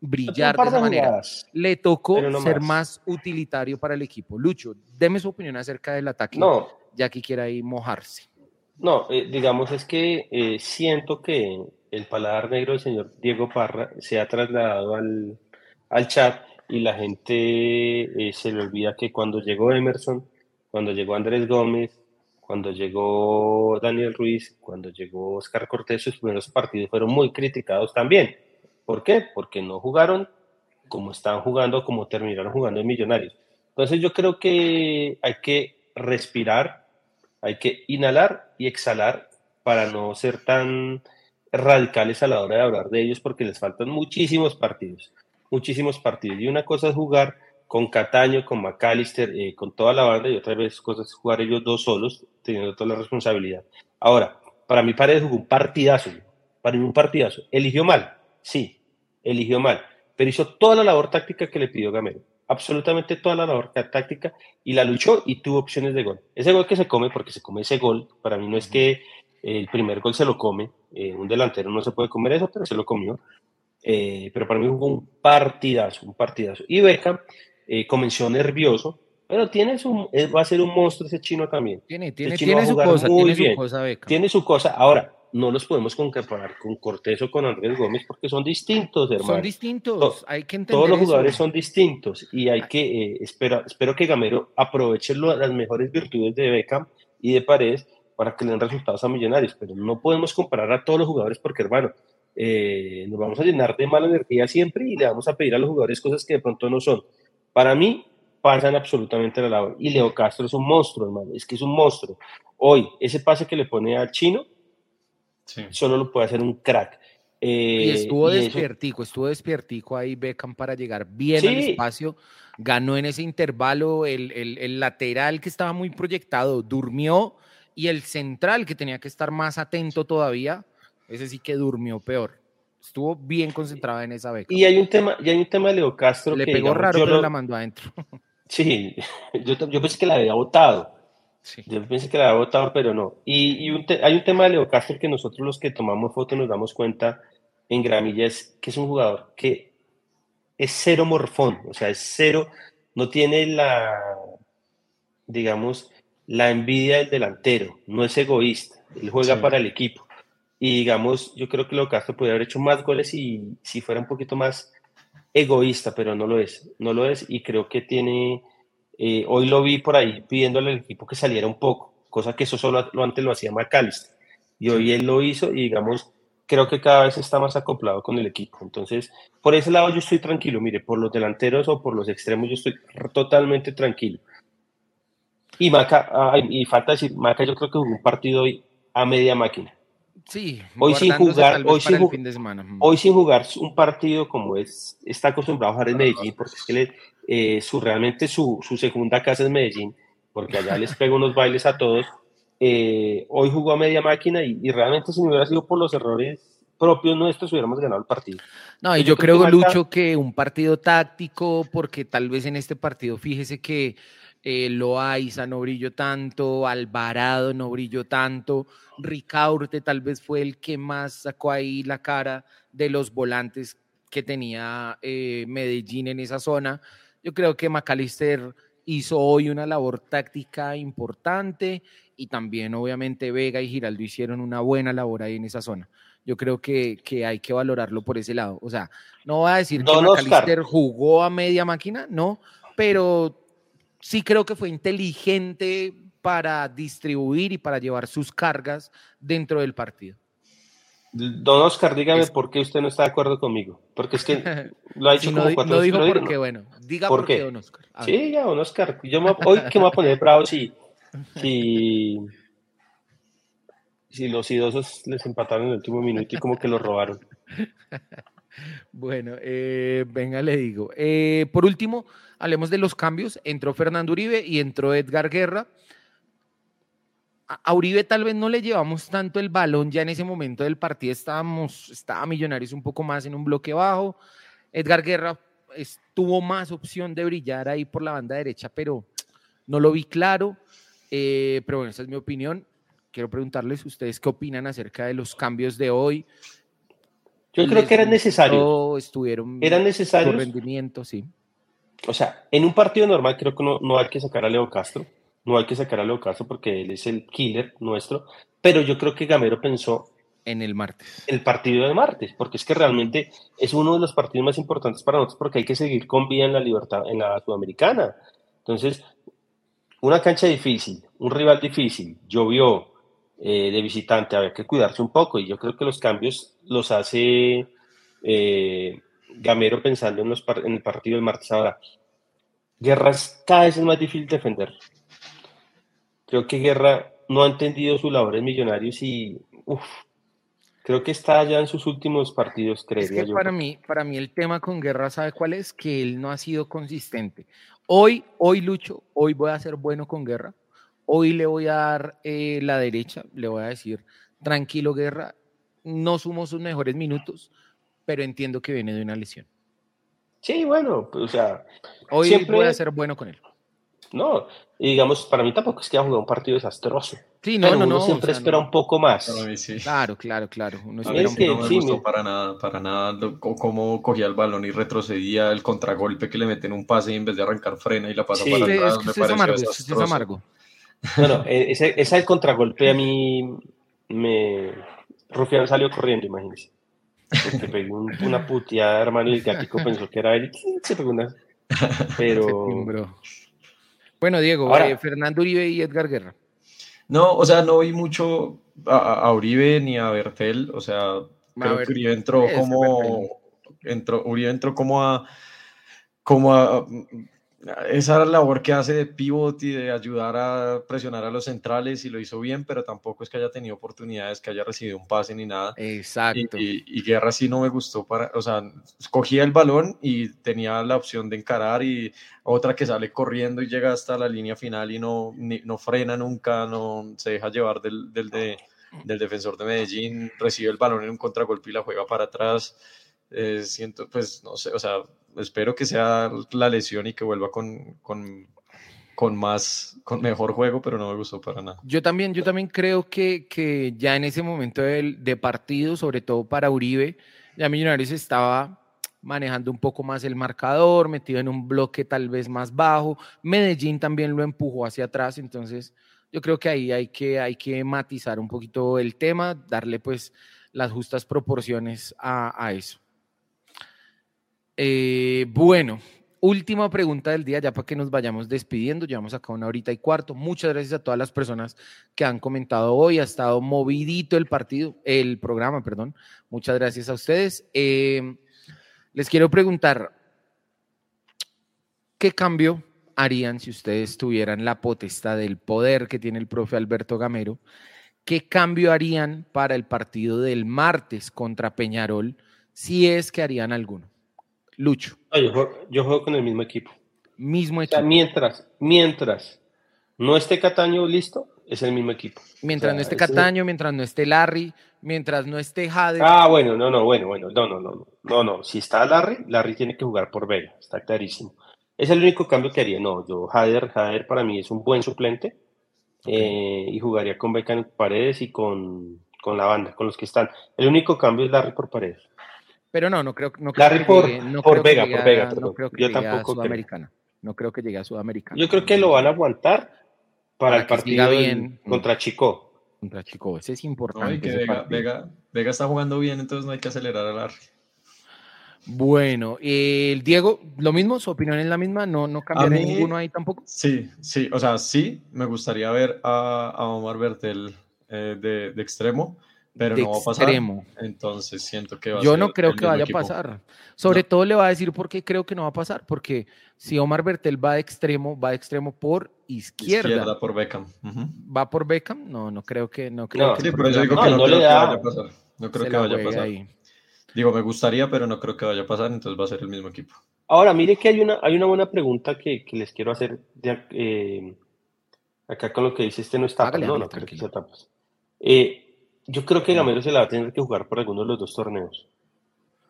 brillar de esa manera. Le tocó ser más. utilitario para el equipo. Lucho, deme su opinión acerca del ataque, no. ya que quiera ahí mojarse. No, eh, digamos es que eh, siento que el paladar negro del señor Diego Parra se ha trasladado al, al chat y la gente eh, se le olvida que cuando llegó Emerson, cuando llegó Andrés Gómez, cuando llegó Daniel Ruiz, cuando llegó Oscar Cortés, sus primeros partidos fueron muy criticados también ¿Por qué? Porque no jugaron como estaban jugando, como terminaron jugando en Millonarios. Entonces yo creo que hay que respirar, hay que inhalar y exhalar para no ser tan radicales a la hora de hablar de ellos porque les faltan muchísimos partidos, muchísimos partidos. Y una cosa es jugar con Cataño, con McAllister, eh, con toda la banda y otra vez cosas jugar ellos dos solos, teniendo toda la responsabilidad. Ahora, para mí Paredes jugó un partidazo, para mí un partidazo. Eligió mal, sí, eligió mal, pero hizo toda la labor táctica que le pidió Gamero, absolutamente toda la labor táctica y la luchó y tuvo opciones de gol. Ese gol que se come, porque se come ese gol, para mí no es que el primer gol se lo come, eh, un delantero no se puede comer eso, pero se lo comió. Eh, pero para mí fue un partidazo, un partidazo. Y Beckham eh, comenzó nervioso, pero tiene su, va a ser un monstruo ese chino también. Tiene, tiene, tiene su cosa, tiene su cosa, Beckham. Tiene su cosa. Ahora, no los podemos comparar con Cortés o con Andrés Gómez porque son distintos, hermano. Son distintos, hay que entender Todos los jugadores son distintos y hay que, eh, espero, espero que Gamero aproveche las mejores virtudes de Beckham y de Paredes para que le den resultados a Millonarios, pero no podemos comparar a todos los jugadores porque, hermano, eh, nos vamos a llenar de mala energía siempre y le vamos a pedir a los jugadores cosas que de pronto no son. Para mí, pasan absolutamente la labor. Y Leo Castro es un monstruo, hermano, es que es un monstruo. Hoy, ese pase que le pone al chino, Solo lo puede hacer un crack. y eh, estuvo despiertico, estuvo despiertico ahí Beckham para llegar bien al espacio. Ganó en ese intervalo el, el, lateral que estaba muy proyectado, durmió y el central que tenía que estar más atento todavía, ese sí que durmió peor. Estuvo bien concentrado en esa beca. Y hay un tema, y hay un tema de Leo Castro. Le pegó raro, pero la mandó adentro. Sí, yo, yo pensé que la había votado yo pensé que la había votado, pero no. Y, hay un tema de Leo Castro que nosotros los que tomamos fotos nos damos cuenta en Gramilla es que es un jugador que es cero morfón, o sea, es cero, no tiene la, digamos, la envidia del delantero, no es egoísta, él juega para el equipo. Y digamos, yo creo que Leo Castro podría haber hecho más goles y si fuera un poquito más egoísta, pero no lo es, no lo es y creo que tiene, eh, hoy lo vi por ahí pidiéndole al equipo que saliera un poco, cosa que eso solo lo antes lo hacía McAllister y hoy él lo hizo y digamos, creo que cada vez está más acoplado con el equipo. Entonces, por ese lado yo estoy tranquilo, mire, por los delanteros o por los extremos yo estoy totalmente tranquilo. Y Maca, y falta decir, Maca yo creo que jugó un partido hoy a media máquina. Sí, hoy sin jugar, hoy sin, hoy sin jugar un partido como es, está acostumbrado a jugar en Medellín, porque es que le, eh, su, realmente su, su, segunda casa es Medellín, porque allá les pega unos bailes a todos. Eh, hoy jugó a media máquina y, y, realmente si no hubiera sido por los errores propios nuestros hubiéramos ganado el partido. No, y yo, yo creo, creo Lucho, que un partido táctico, porque tal vez en este partido, fíjese que eh, Loaiza no brilló tanto, Alvarado no brilló tanto, Ricaurte tal vez fue el que más sacó ahí la cara de los volantes que tenía eh, Medellín en esa zona. Yo creo que McAllister hizo hoy una labor táctica importante y también obviamente Vega y Giraldo hicieron una buena labor ahí en esa zona. Yo creo que, que hay que valorarlo por ese lado. O sea, no va a decir que McAllister jugó a media máquina, no, pero sí creo que fue inteligente para distribuir y para llevar sus cargas dentro del partido. Don Oscar, dígame por qué usted no está de acuerdo conmigo. Porque es que lo ha dicho como cuatro No dijo por qué, bueno. Diga por, qué, don Oscar. Sí, ya, don Oscar. Yo hoy que me voy a poner bravo si, si, si los idosos les empataron en el último minuto y como que lo robaron. Bueno, eh, venga, le digo. Eh, por último, hablemos de los cambios. Entró Fernando Uribe y entró Edgar Guerra. A Uribe tal vez no le llevamos tanto el balón, ya en ese momento del partido estábamos, estaba Millonarios un poco más en un bloque bajo. Edgar Guerra tuvo más opción de brillar ahí por la banda derecha, pero no lo vi claro. Eh, pero bueno, esa es mi opinión. Quiero preguntarles ustedes qué opinan acerca de los cambios de hoy. Yo creo que era necesario. Estuvieron eran necesarios. rendimiento, sí. O sea, en un partido normal creo que no, no hay que sacar a Leo Castro no hay que sacar a Leo Castro porque él es el killer nuestro, pero yo creo que Gamero pensó en el martes. El partido del martes, porque es que realmente es uno de los partidos más importantes para nosotros porque hay que seguir con vida en la libertad, en la sudamericana. Entonces, una cancha difícil, un rival difícil, llovió eh, de visitante, había que cuidarse un poco y yo creo que los cambios los hace eh, Gamero pensando en, los, en el partido del martes. Ahora, Guerras cada vez es más difícil defender. Creo que Guerra no ha entendido su labor en Millonarios y creo que está ya en sus últimos partidos, creería yo. Para mí, para mí el tema con Guerra, ¿sabe cuál es? Que él no ha sido consistente. Hoy, hoy Lucho, hoy voy a ser bueno con Guerra. Hoy le voy a dar eh, la derecha, le voy a decir, tranquilo Guerra, no somos sus mejores minutos, pero entiendo que viene de una lesión. Sí, bueno, pues, o sea. Hoy siempre... voy a ser bueno con él. No, y digamos, para mí tampoco es que haya jugado un partido desastroso. Sí, no, no, no. siempre espera un poco más. Claro, claro, claro. Uno espera un poco no me gustó para nada, para nada cómo cogía el balón y retrocedía el contragolpe que le meten un pase y en vez de arrancar frena y la pasa para atrás. Es, que me es amargo, es amargo. Bueno, e, ese, ese contragolpe a mí me... Rufián salió corriendo, imagínense. Porque pegó una puteada, hermano, y el gatico pensó que era él y se pegó una... Pero... Bueno, Diego, eh, Fernando Uribe y Edgar Guerra. No, o sea, no vi mucho a, Uribe ni a Bertel, o sea, creo que Uribe entró como, entró, Uribe entró como a, como a, esa labor que hace de pivot y de ayudar a presionar a los centrales y lo hizo bien, pero tampoco es que haya tenido oportunidades, que haya recibido un pase ni nada. Exacto. Y, Guerra sí no me gustó para, o sea, cogía el balón y tenía la opción de encarar y otra que sale corriendo y llega hasta la línea final y no, no frena nunca, no se deja llevar del, del, del defensor de Medellín, recibe el balón en un contragolpe y la juega para atrás. Eh, siento, pues, no sé, o sea, espero que sea la lesión y que vuelva con, con, más, con mejor juego, pero no me gustó para nada. Yo también, yo también creo que, que ya en ese momento de partido, sobre todo para Uribe, ya Millonarios estaba manejando un poco más el marcador, metido en un bloque tal vez más bajo. Medellín también lo empujó hacia atrás, entonces yo creo que ahí hay que, hay que matizar un poquito el tema, darle pues las justas proporciones a, a eso. Eh, bueno, última pregunta del día, ya para que nos vayamos despidiendo. Llevamos acá una horita y cuarto. Muchas gracias a todas las personas que han comentado hoy. Ha estado movidito el partido, el programa, perdón. Muchas gracias a ustedes. Eh, les quiero preguntar, ¿qué cambio harían si ustedes tuvieran la potestad del poder que tiene el profe Alberto Gamero? ¿Qué cambio harían para el partido del martes contra Peñarol si es que harían alguno? Lucho. yo, juego, con el mismo equipo. Mismo equipo. mientras, mientras no esté Cataño listo, es el mismo equipo. Mientras no esté Cataño, mientras no esté Larry, mientras no esté Jade. Ah, bueno, no, no, bueno, bueno, no, no, no, no, no, si está Larry, Larry tiene que jugar por Vega, está clarísimo. Es el único cambio que haría. No, yo, Jader, Jader para mí es un buen suplente eh, y jugaría con en Paredes y con, con, la banda, con los que están. El único cambio es Larry por Paredes. Pero no, no creo, no creo Larry por, por Vega, por Vega, No creo que yo llegue tampoco a Sudamericana. No creo que llegue a Sudamericana. Yo creo que lo van a aguantar para, el partido bien. contra Chico. Contra Chico, ese es importante. que Vega, Vega, Vega, está jugando bien, entonces no hay que acelerar a Larry. Bueno, el Diego, lo mismo, su opinión es la misma, no, no cambiaré ninguno ahí tampoco. Sí, sí, o sea, sí, me gustaría ver a, Omar Bertel eh, de, extremo, pero no va a pasar. Entonces siento que va Yo no creo que vaya a pasar. Sobre todo le va a decir por qué creo que no va a pasar, porque si Omar Bertel va de extremo, va de extremo por izquierda. Izquierda por Beckham. ¿Va por Beckham? No, no creo que no creo sí, pero yo digo que no, creo que vaya a pasar. No creo que vaya a pasar. Digo, me gustaría, pero no creo que vaya a pasar, entonces va a ser el mismo equipo. Ahora, mire que hay una, hay una buena pregunta que, que les quiero hacer eh, acá con lo que dice este no está. no, no, que eh, yo creo que Gamero se la va a tener que jugar por alguno de los dos torneos.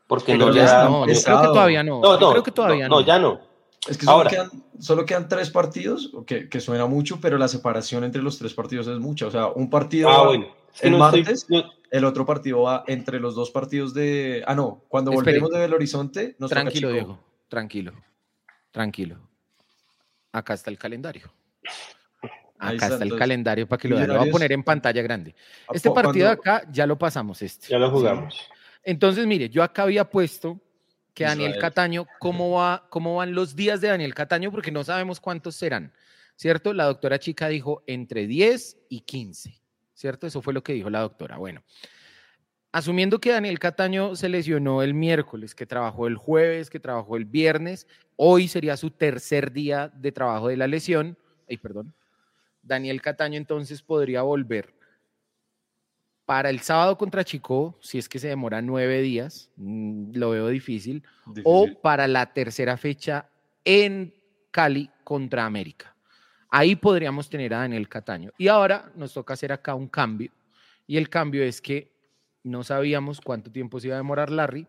Porque no ya. No, yo creo que todavía no. No, no, creo que todavía no, no. ya no. Es que solo, Ahora, quedan, solo quedan tres partidos, que, que, suena mucho, pero la separación entre los tres partidos es mucha. O sea, un partido ah, bueno. el martes, el otro partido va entre los dos partidos de. Ah, no, cuando volvemos de Belo Horizonte. Nos tranquilo, Diego, tranquilo, tranquilo. Acá está el calendario. Acá está, el calendario para que lo vean. Lo voy a poner en pantalla grande. Este partido de acá ya lo pasamos. Este. Ya lo jugamos. Entonces, mire, yo acá había puesto que Daniel Cataño, ¿cómo, va, ¿cómo van los días de Daniel Cataño? Porque no sabemos cuántos serán, ¿cierto? La doctora Chica dijo entre 10 y 15. ¿cierto? Eso fue lo que dijo la doctora. Bueno, asumiendo que Daniel Cataño se lesionó el miércoles, que trabajó el jueves, que trabajó el viernes, hoy sería su tercer día de trabajo de la lesión. Ay, perdón. Daniel Cataño entonces podría volver para el sábado contra Chico, si es que se demora nueve días, mm, lo veo difícil, o para la tercera fecha en Cali contra América. Ahí podríamos tener a Daniel Cataño. Y ahora nos toca hacer acá un cambio. Y el cambio es que no sabíamos cuánto tiempo se iba a demorar Larry,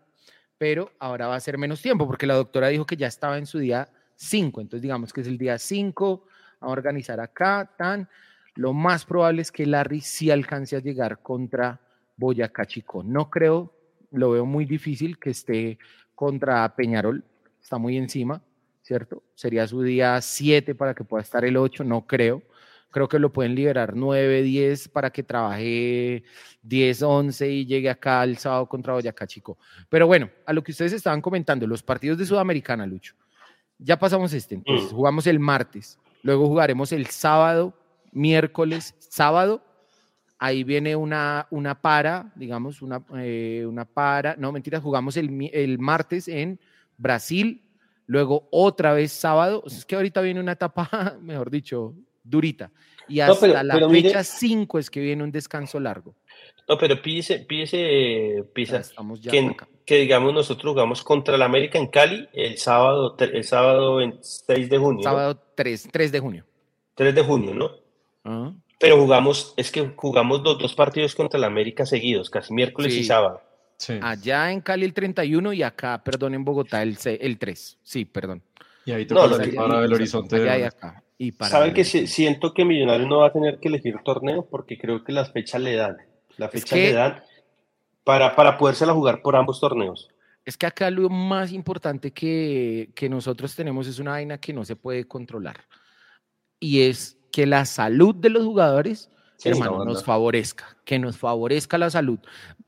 pero ahora va a ser menos tiempo, porque la doctora dijo que ya estaba en su día 5. Entonces, digamos que es el día 5, a organizar acá, tan. Lo más probable es que Larry sí alcance a llegar contra Boyacá Chico. No creo, lo veo muy difícil que esté contra Peñarol, está muy encima. ¿cierto? Sería su día 7 para que pueda estar el 8, no creo. Creo que lo pueden liberar 9, 10 para que trabaje 10, 11 y llegue acá el sábado contra Boyacá Chico. Pero bueno, a lo que ustedes estaban comentando, los partidos de Sudamericana, Lucho. Ya pasamos este, entonces mm. jugamos el martes, luego jugaremos el sábado, miércoles, sábado. Ahí viene una, una para, digamos, una, eh, una para, no mentira, jugamos el, el martes en Brasil, Luego otra vez sábado, es que ahorita viene una etapa, mejor dicho, durita. Y hasta la fecha 5 es que viene un descanso largo. No, pero pídese, pídese, pisa, que, que, digamos nosotros jugamos contra el América en Cali el sábado, el sábado 6 de junio. Sábado 3, 3 de junio. 3 de junio, ¿no? Ah. Pero jugamos, es que jugamos los dos partidos contra el América seguidos, casi miércoles y sábado. Allá en Cali el 31 y acá, perdón, en Bogotá el, el 3. Sí, perdón. Y ahí te no, para el horizonte. Allá y acá. Y ¿Saben que siento que Millonarios no va a tener que elegir torneo porque creo que las fechas le dan. La fecha le dan para, para podérsela jugar por ambos torneos. Es que acá lo más importante que, que nosotros tenemos es una vaina que no se puede controlar. Y es que la salud de los jugadores, hermano, nos favorezca. Que nos favorezca la salud.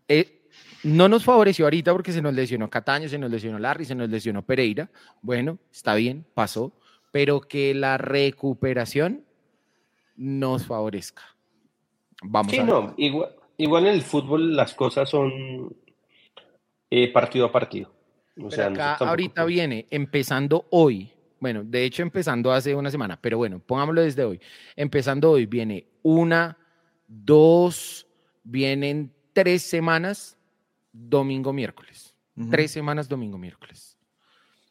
Eh, No nos favoreció ahorita porque se nos lesionó Cataño, se nos lesionó Larry, se nos lesionó Pereira. Bueno, está bien, pasó, pero que la recuperación nos favorezca. Vamos sí, a ver. no, igual, igual en el fútbol las cosas son eh, partido a partido. O Pero sea, acá ahorita viene empezando hoy. Bueno, de hecho empezando hace una semana, pero bueno, pongámoslo desde hoy. Empezando hoy viene una, dos, vienen tres semanas, domingo, miércoles. Tres semanas, domingo, miércoles.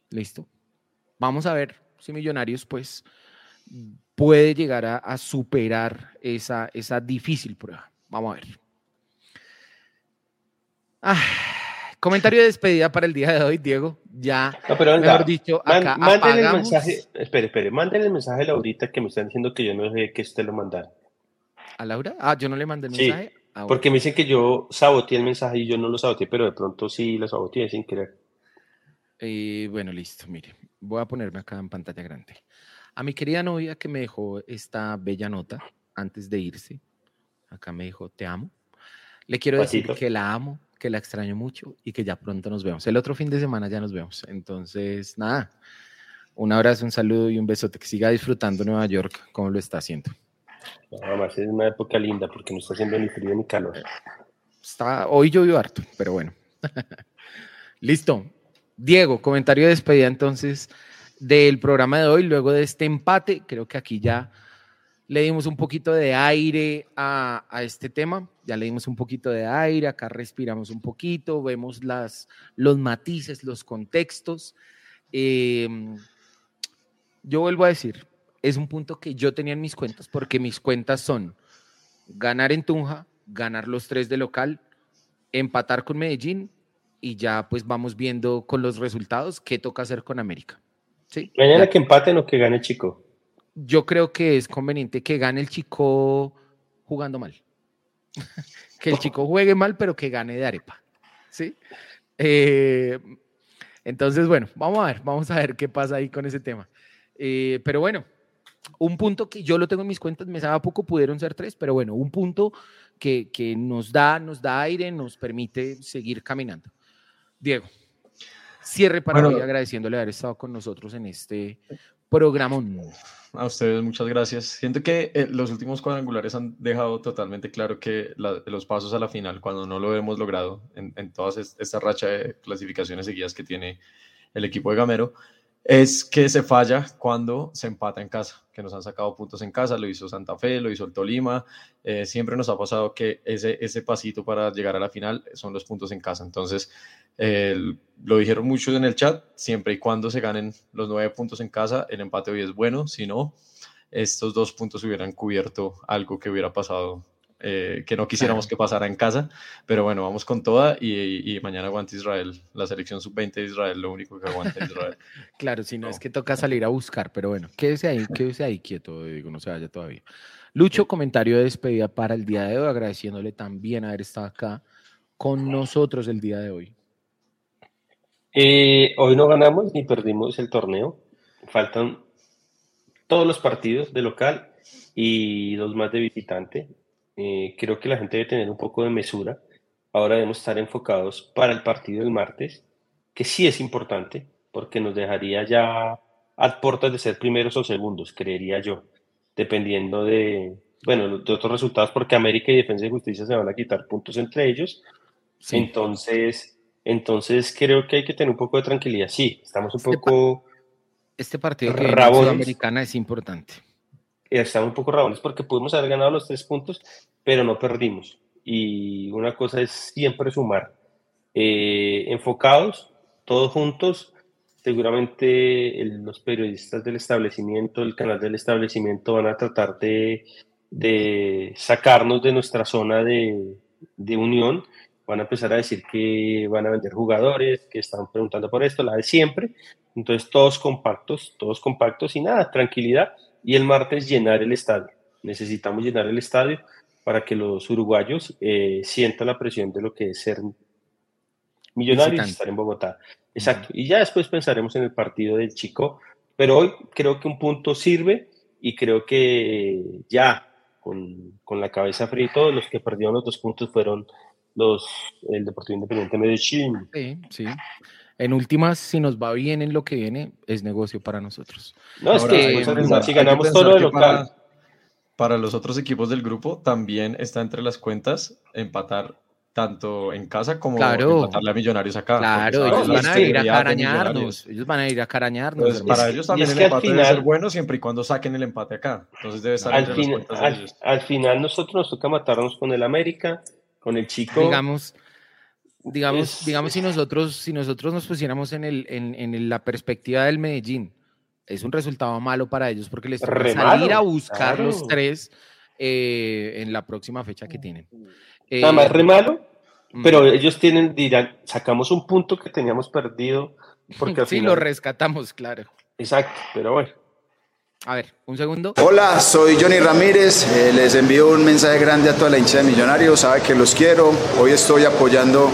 ¿Listo? Vamos a ver si Millonarios, pues, puede llegar a, a superar esa, esa difícil prueba. Vamos a ver. Ah, comentario de despedida para el día de hoy, Diego. Ya, No, pero venga, mejor dicho, man- acá mándenle el mensaje, espere, espere, mándenle el mensaje a Laurita que me están diciendo que yo no dejé que usted lo mandara. ¿A Laura? Ah, yo no le mandé el Sí, mensaje. Ah, bueno. porque me dicen que yo saboteé el mensaje y yo no lo saboteé, pero de pronto sí lo saboteé sin querer. Eh, bueno, listo, mire, voy a ponerme acá en pantalla grande. A mi querida novia que me dejó esta bella nota antes de irse, acá me dijo, te amo. Le quiero decir que la amo, que la extraño mucho y que ya pronto nos vemos. El otro fin de semana ya nos vemos. Entonces, nada, un abrazo, un saludo y un besote. Que siga disfrutando Nueva York como lo está haciendo. Nada más es una época linda porque no está haciendo ni frío ni calor. Está, hoy llovió harto, pero bueno. Listo. Diego, comentario de despedida entonces del programa de hoy, luego de este empate. Creo que aquí ya le dimos un poquito de aire a, a este tema, ya le dimos un poquito de aire, acá respiramos un poquito, vemos las, los matices, los contextos. Eh, yo vuelvo a decir, es un punto que yo tenía en mis cuentas, porque mis cuentas son ganar en Tunja, ganar los tres de local, empatar con Medellín y ya pues vamos viendo con los resultados qué toca hacer con América. ¿Sí? Mañana Ya. que empaten o que gane Chico. Yo creo que es conveniente que gane el chico jugando mal. que el chico juegue mal, pero que gane de arepa. ¿Sí? Eh, entonces, bueno, vamos a ver, vamos a ver qué pasa ahí con ese tema. Eh, pero bueno, un punto que yo lo tengo en mis cuentas, me sabe poco, pudieron ser tres, pero bueno, un punto que, que nos, da, nos da aire, nos permite seguir caminando. Diego, cierre para Bueno. hoy agradeciéndole haber estado con nosotros en este programa. A ustedes, muchas gracias. Siento que eh, los últimos cuadrangulares han dejado totalmente claro que la- los pasos a la final, cuando no lo hemos logrado en, en todas est- esta racha de clasificaciones seguidas que tiene el equipo de Gamero, es que se falla cuando se empata en casa, que nos han sacado puntos en casa, lo hizo Santa Fe, lo hizo el Tolima, eh, siempre nos ha pasado que ese, ese pasito para llegar a la final son los puntos en casa. Entonces, eh, lo dijeron muchos en el chat, siempre y cuando se ganen los nueve puntos en casa, el empate hoy es bueno, si no, estos dos puntos hubieran cubierto algo que hubiera pasado, eh, que no quisiéramos que pasara en casa, pero bueno, vamos con toda y, y mañana aguanta Israel, la selección sub-20 de Israel, lo único que aguanta Israel. Claro, si no, es que toca salir a buscar, pero bueno, quédese ahí, quédese ahí quieto, digo, no se vaya todavía. Lucho, comentario de despedida para el día de hoy, agradeciéndole también haber estado acá con nosotros el día de hoy. Eh, hoy no ganamos ni perdimos el torneo. Faltan todos los partidos de local y los más de visitante. Eh, creo que la gente debe tener un poco de mesura. Ahora debemos estar enfocados para el partido del martes, que sí es importante, porque nos dejaría ya a puertas de ser primeros o segundos, creería yo, dependiendo de, bueno, de otros resultados, porque América y Defensa y Justicia se van a quitar puntos entre ellos. Sí. Entonces, entonces creo que hay que tener un poco de tranquilidad. Sí, estamos un poco Este partido que rabones. Sudamericana es importante. Estamos un poco rabones porque pudimos haber ganado los tres puntos, pero no perdimos. Y una cosa es siempre sumar. Eh, enfocados, todos juntos. Seguramente los periodistas del establecimiento, el canal del establecimiento van a tratar de, de sacarnos de nuestra zona de, de unión. Van a empezar a decir que van a vender jugadores, que están preguntando por esto, la de siempre. Entonces todos compactos, todos compactos y nada, tranquilidad. Y el martes llenar el estadio. Necesitamos llenar el estadio para que los uruguayos eh, sientan la presión de lo que es ser millonarios y estar en Bogotá. Exacto. Y ya después pensaremos en el partido del Chico. Pero hoy creo que un punto sirve y creo que ya con, con la cabeza fría y todo, los que perdieron los dos puntos fueron los, el Deportivo Independiente Medellín. Sí, sí. En últimas, si nos va bien en lo que viene, es negocio para nosotros. No, es que si ganamos todo lo local. Para, para los otros equipos del grupo, también está entre las cuentas empatar tanto en casa como claro. a Millonarios acá. Claro, ellos van a ir a carañarnos. Ellos van a ir a carañarnos. para ellos también el empate debe ser bueno siempre y cuando saquen el empate acá. Entonces debe estar al, fin, al, al, final nosotros nos toca matarnos con el América, con el chico. Digamos, digamos, digamos si nosotros, si nosotros nos pusiéramos en, el, en, en la perspectiva del Medellín, es un resultado malo para ellos porque les toca salir a buscar los tres eh, en la próxima fecha que tienen. Nada más re malo, pero ellos tienen, dirán, sacamos un punto que teníamos perdido. Porque sí, lo rescatamos, claro. Exacto, pero bueno. A ver, un segundo. Hola, soy Johnny Ramírez. Eh, les envío un mensaje grande a toda la hincha de Millonarios. Sabe que los quiero. Hoy estoy apoyando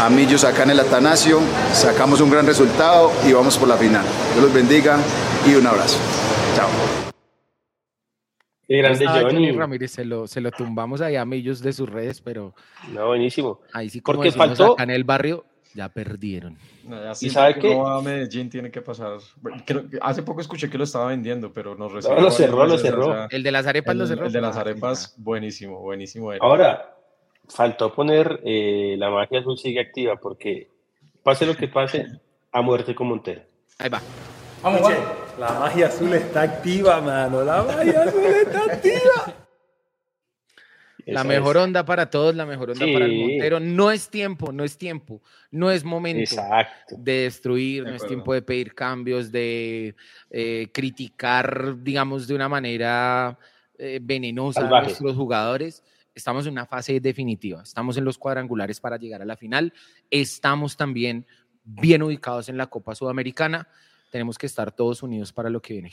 a Millos acá en el Atanasio. Sacamos un gran resultado y vamos por la final. Dios los bendiga y un abrazo. Chao. Qué grande Johnny. Ramírez, se lo, se lo tumbamos ahí a Millos de sus redes, pero. No, buenísimo. Ahí sí, como Porque faltó. Acá en el barrio, ya perdieron. ¿Y sabe qué? a Medellín tiene que pasar. hace poco escuché que lo estaba vendiendo, pero nos recibió. No, lo cerró, lo cerró. el de las arepas lo cerró. El de las arepas, buenísimo, buenísimo. Ahora, faltó poner eh, la magia azul sigue activa, porque pase lo que pase, a muerte con Montero. Ahí va. Vamos, vamos. La magia azul está activa, mano. La magia azul está activa. La mejor onda para todos, la mejor onda para el Montero. No es tiempo, no es tiempo, no es momento de destruir, no es tiempo de pedir cambios, de eh, criticar, digamos, de una manera eh, venenosa a nuestros jugadores. Estamos en una fase definitiva, estamos en los cuadrangulares para llegar a la final, estamos también bien ubicados en la Copa Sudamericana tenemos que estar todos unidos para lo que viene.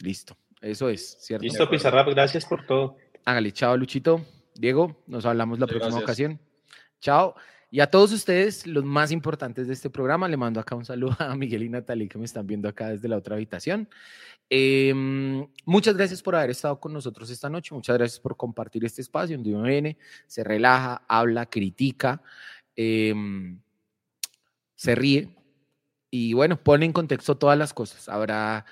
Listo, eso es, ¿cierto? Listo, Pizarra, gracias por todo. Hágale, chao, Luchito. Diego, nos hablamos la próxima ocasión. Chao. Y a todos ustedes, los más importantes de este programa, le mando acá un saludo a Miguel y Natalie que me están viendo acá desde la otra habitación. Em, muchas gracias por haber estado con nosotros esta noche. Muchas gracias por compartir este espacio donde uno viene, se relaja, habla, critica, em, se ríe, y bueno, pone en contexto todas las cosas. Habrá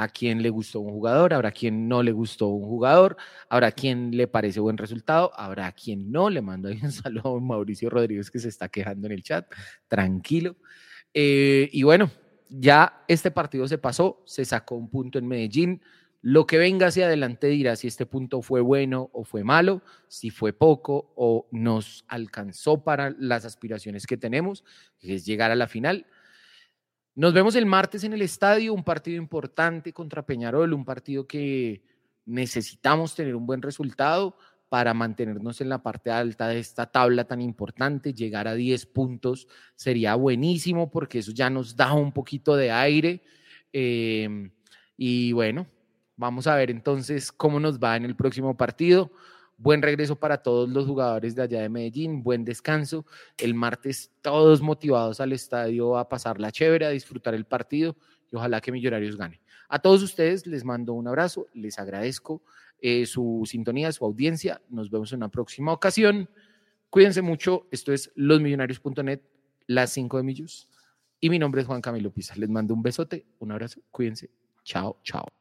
a quien le gustó un jugador, habrá quien no le gustó un jugador, habrá quien le parece buen resultado, habrá quien no. Le mando ahí un saludo a Mauricio Rodríguez que se está quejando en el chat. Tranquilo. Eh, y bueno, ya este partido se pasó, se sacó un punto en Medellín. Lo que venga hacia adelante dirá si este punto fue bueno o fue malo, si fue poco o nos alcanzó para las aspiraciones que tenemos, que es llegar a la final. Nos vemos el martes en el estadio, un partido importante contra Peñarol, un partido que necesitamos tener un buen resultado para mantenernos en la parte alta de esta tabla tan importante. Llegar a 10 puntos sería buenísimo porque eso ya nos da un poquito de aire. Em, y bueno, vamos a ver entonces cómo nos va en el próximo partido. Buen regreso para todos los jugadores de allá de Medellín, buen descanso. El martes todos motivados al estadio a pasar la chévere, a disfrutar el partido y ojalá que Millonarios gane. A todos ustedes les mando un abrazo, les agradezco eh, su sintonía, su audiencia. Nos vemos en una próxima ocasión. Cuídense mucho. Esto es losmillonarios.net, las 5 de Millos. Y mi nombre es Juan Camilo Pisa. Les mando un besote, un abrazo. Cuídense. Chao, chao.